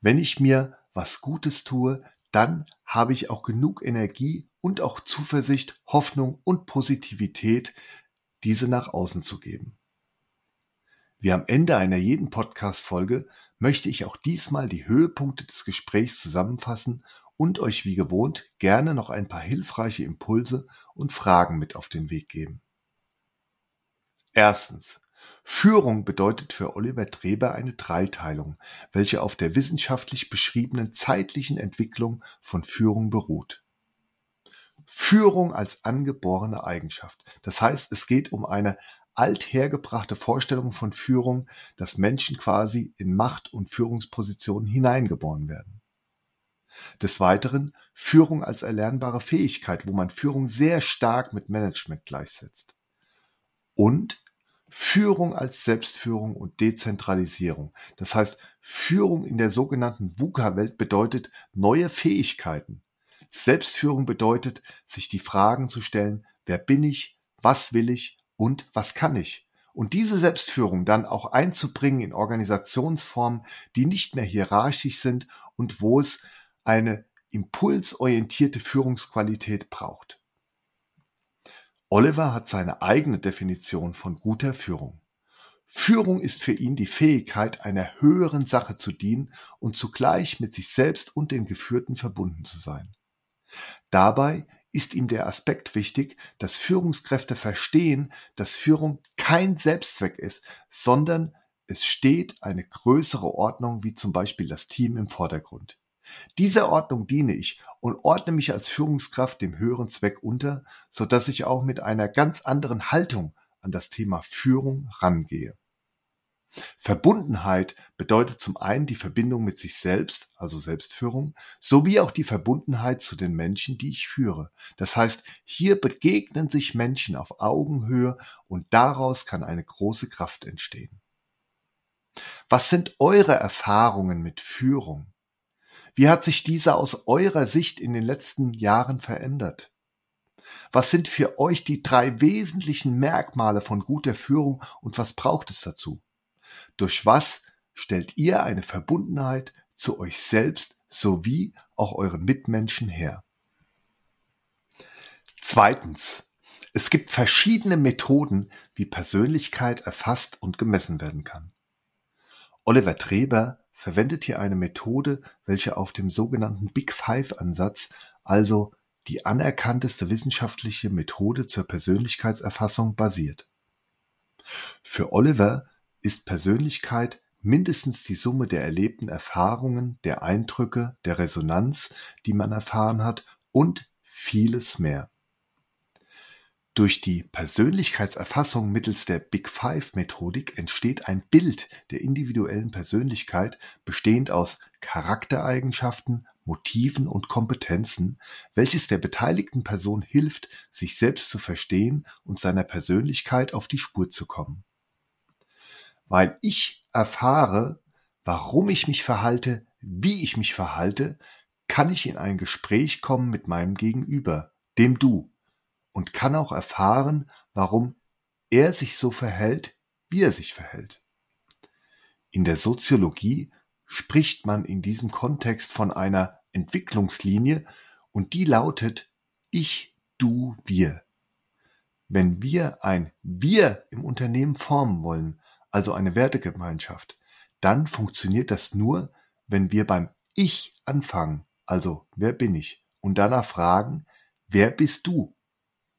Wenn ich mir was Gutes tue, dann habe ich auch genug Energie und auch Zuversicht, Hoffnung und Positivität, diese nach außen zu geben. Wie am Ende einer jeden Podcast-Folge möchte ich auch diesmal die Höhepunkte des Gesprächs zusammenfassen und euch wie gewohnt gerne noch ein paar hilfreiche Impulse und Fragen mit auf den Weg geben. Erstens. Führung bedeutet für Oliver Treber eine Dreiteilung, welche auf der wissenschaftlich beschriebenen zeitlichen Entwicklung von Führung beruht. Führung als angeborene Eigenschaft. Das heißt, es geht um eine althergebrachte Vorstellung von Führung, dass Menschen quasi in Macht- und Führungspositionen hineingeboren werden. Des Weiteren Führung als erlernbare Fähigkeit, wo man Führung sehr stark mit Management gleichsetzt. Und Führung als Selbstführung und Dezentralisierung. Das heißt, Führung in der sogenannten VUCA-Welt bedeutet neue Fähigkeiten. Selbstführung bedeutet, sich die Fragen zu stellen, wer bin ich, was will ich und was kann ich? Und diese Selbstführung dann auch einzubringen in Organisationsformen, die nicht mehr hierarchisch sind und wo es eine impulsorientierte Führungsqualität braucht. Oliver hat seine eigene Definition von guter Führung. Führung ist für ihn die Fähigkeit, einer höheren Sache zu dienen und zugleich mit sich selbst und den Geführten verbunden zu sein. Dabei ist ihm der Aspekt wichtig, dass Führungskräfte verstehen, dass Führung kein Selbstzweck ist, sondern es steht eine größere Ordnung wie zum Beispiel das Team im Vordergrund. Dieser Ordnung diene ich und ordne mich als Führungskraft dem höheren Zweck unter, so dass ich auch mit einer ganz anderen Haltung an das Thema Führung rangehe. Verbundenheit bedeutet zum einen die Verbindung mit sich selbst, also Selbstführung, sowie auch die Verbundenheit zu den Menschen, die ich führe. Das heißt, hier begegnen sich Menschen auf Augenhöhe und daraus kann eine große Kraft entstehen. Was sind eure Erfahrungen mit Führung? Wie hat sich diese aus eurer Sicht in den letzten Jahren verändert? Was sind für euch die drei wesentlichen Merkmale von guter Führung und was braucht es dazu? Durch was stellt ihr eine Verbundenheit zu euch selbst sowie auch euren Mitmenschen her? Zweitens. Es gibt verschiedene Methoden, wie Persönlichkeit erfasst und gemessen werden kann. Oliver Treber verwendet hier eine Methode, welche auf dem sogenannten Big Five Ansatz, also die anerkannteste wissenschaftliche Methode zur Persönlichkeitserfassung basiert. Für Oliver ist Persönlichkeit mindestens die Summe der erlebten Erfahrungen, der Eindrücke, der Resonanz, die man erfahren hat und vieles mehr. Durch die Persönlichkeitserfassung mittels der Big Five Methodik entsteht ein Bild der individuellen Persönlichkeit bestehend aus Charaktereigenschaften, Motiven und Kompetenzen, welches der beteiligten Person hilft, sich selbst zu verstehen und seiner Persönlichkeit auf die Spur zu kommen. Weil ich erfahre, warum ich mich verhalte, wie ich mich verhalte, kann ich in ein Gespräch kommen mit meinem Gegenüber, dem Du, und kann auch erfahren, warum er sich so verhält, wie er sich verhält. In der Soziologie spricht man in diesem Kontext von einer Entwicklungslinie und die lautet Ich, du, wir. Wenn wir ein Wir im Unternehmen formen wollen, also eine Wertegemeinschaft, dann funktioniert das nur, wenn wir beim Ich anfangen, also wer bin ich, und danach fragen, wer bist du?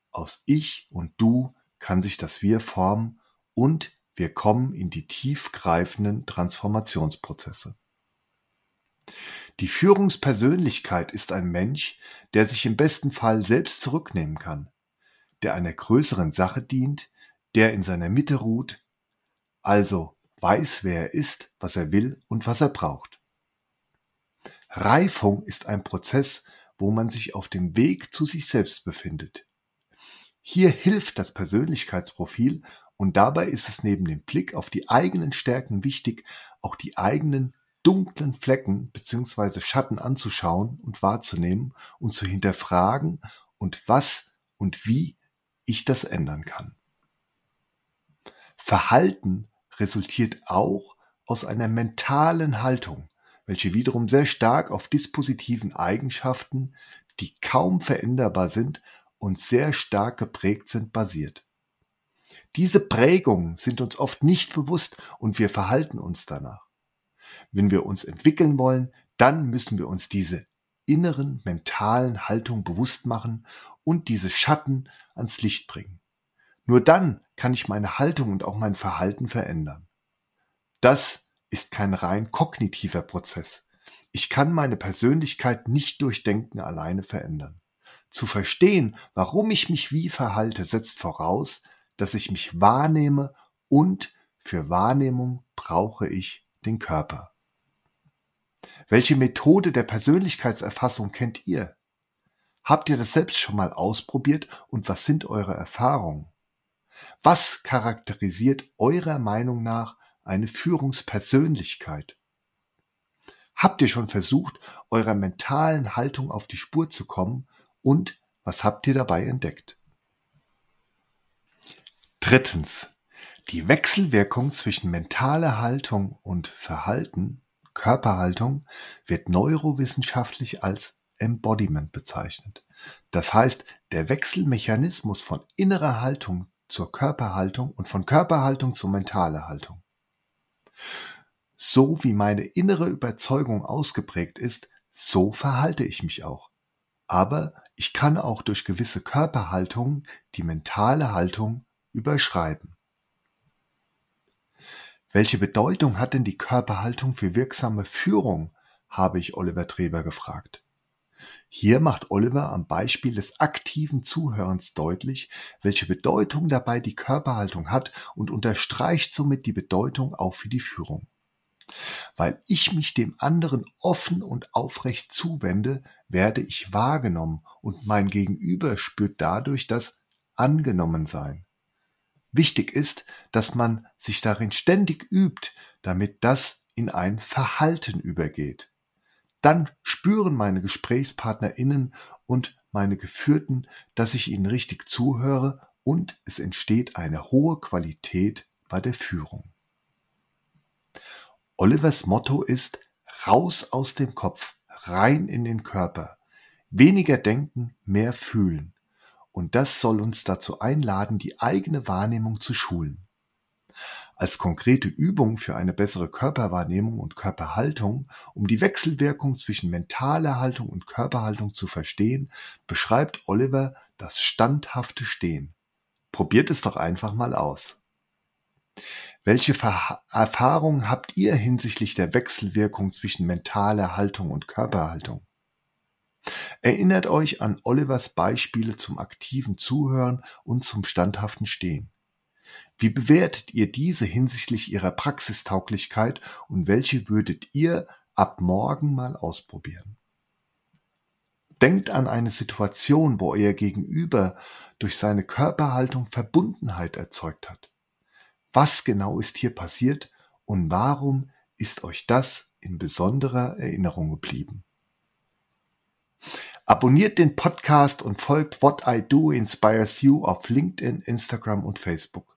Aus Ich und Du kann sich das Wir formen und wir kommen in die tiefgreifenden Transformationsprozesse. Die Führungspersönlichkeit ist ein Mensch, der sich im besten Fall selbst zurücknehmen kann, der einer größeren Sache dient, der in seiner Mitte ruht, also weiß, wer er ist, was er will und was er braucht. Reifung ist ein Prozess, wo man sich auf dem Weg zu sich selbst befindet. Hier hilft das Persönlichkeitsprofil und dabei ist es neben dem Blick auf die eigenen Stärken wichtig, auch die eigenen dunklen Flecken bzw. Schatten anzuschauen und wahrzunehmen und zu hinterfragen und was und wie ich das ändern kann. Verhalten resultiert auch aus einer mentalen Haltung, welche wiederum sehr stark auf dispositiven Eigenschaften, die kaum veränderbar sind und sehr stark geprägt sind, basiert. Diese Prägungen sind uns oft nicht bewusst und wir verhalten uns danach. Wenn wir uns entwickeln wollen, dann müssen wir uns diese inneren mentalen Haltung bewusst machen und diese Schatten ans Licht bringen. Nur dann kann ich meine Haltung und auch mein Verhalten verändern. Das ist kein rein kognitiver Prozess. Ich kann meine Persönlichkeit nicht durch Denken alleine verändern. Zu verstehen, warum ich mich wie verhalte, setzt voraus, dass ich mich wahrnehme und für Wahrnehmung brauche ich den Körper. Welche Methode der Persönlichkeitserfassung kennt ihr? Habt ihr das selbst schon mal ausprobiert und was sind eure Erfahrungen? Was charakterisiert eurer Meinung nach eine Führungspersönlichkeit? Habt ihr schon versucht, eurer mentalen Haltung auf die Spur zu kommen und was habt ihr dabei entdeckt? Drittens. Die Wechselwirkung zwischen mentaler Haltung und Verhalten, Körperhaltung, wird neurowissenschaftlich als Embodiment bezeichnet. Das heißt, der Wechselmechanismus von innerer Haltung zur Körperhaltung und von Körperhaltung zur mentale Haltung. So wie meine innere Überzeugung ausgeprägt ist, so verhalte ich mich auch. Aber ich kann auch durch gewisse Körperhaltung die mentale Haltung überschreiben. Welche Bedeutung hat denn die Körperhaltung für wirksame Führung, habe ich Oliver Treber gefragt. Hier macht Oliver am Beispiel des aktiven Zuhörens deutlich, welche Bedeutung dabei die Körperhaltung hat und unterstreicht somit die Bedeutung auch für die Führung. Weil ich mich dem anderen offen und aufrecht zuwende, werde ich wahrgenommen und mein Gegenüber spürt dadurch das Angenommensein. Wichtig ist, dass man sich darin ständig übt, damit das in ein Verhalten übergeht. Dann spüren meine GesprächspartnerInnen und meine Geführten, dass ich ihnen richtig zuhöre und es entsteht eine hohe Qualität bei der Führung. Olivers Motto ist raus aus dem Kopf, rein in den Körper. Weniger denken, mehr fühlen. Und das soll uns dazu einladen, die eigene Wahrnehmung zu schulen. Als konkrete Übung für eine bessere Körperwahrnehmung und Körperhaltung, um die Wechselwirkung zwischen mentaler Haltung und Körperhaltung zu verstehen, beschreibt Oliver das standhafte Stehen. Probiert es doch einfach mal aus. Welche Ver Erfahrungen habt ihr hinsichtlich der Wechselwirkung zwischen mentaler Haltung und Körperhaltung? Erinnert euch an Olivers Beispiele zum aktiven Zuhören und zum standhaften Stehen. Wie bewertet ihr diese hinsichtlich ihrer Praxistauglichkeit und welche würdet ihr ab morgen mal ausprobieren? Denkt an eine Situation, wo euer Gegenüber durch seine Körperhaltung Verbundenheit erzeugt hat. Was genau ist hier passiert und warum ist euch das in besonderer Erinnerung geblieben? Abonniert den Podcast und folgt What I Do Inspires You auf LinkedIn, Instagram und Facebook.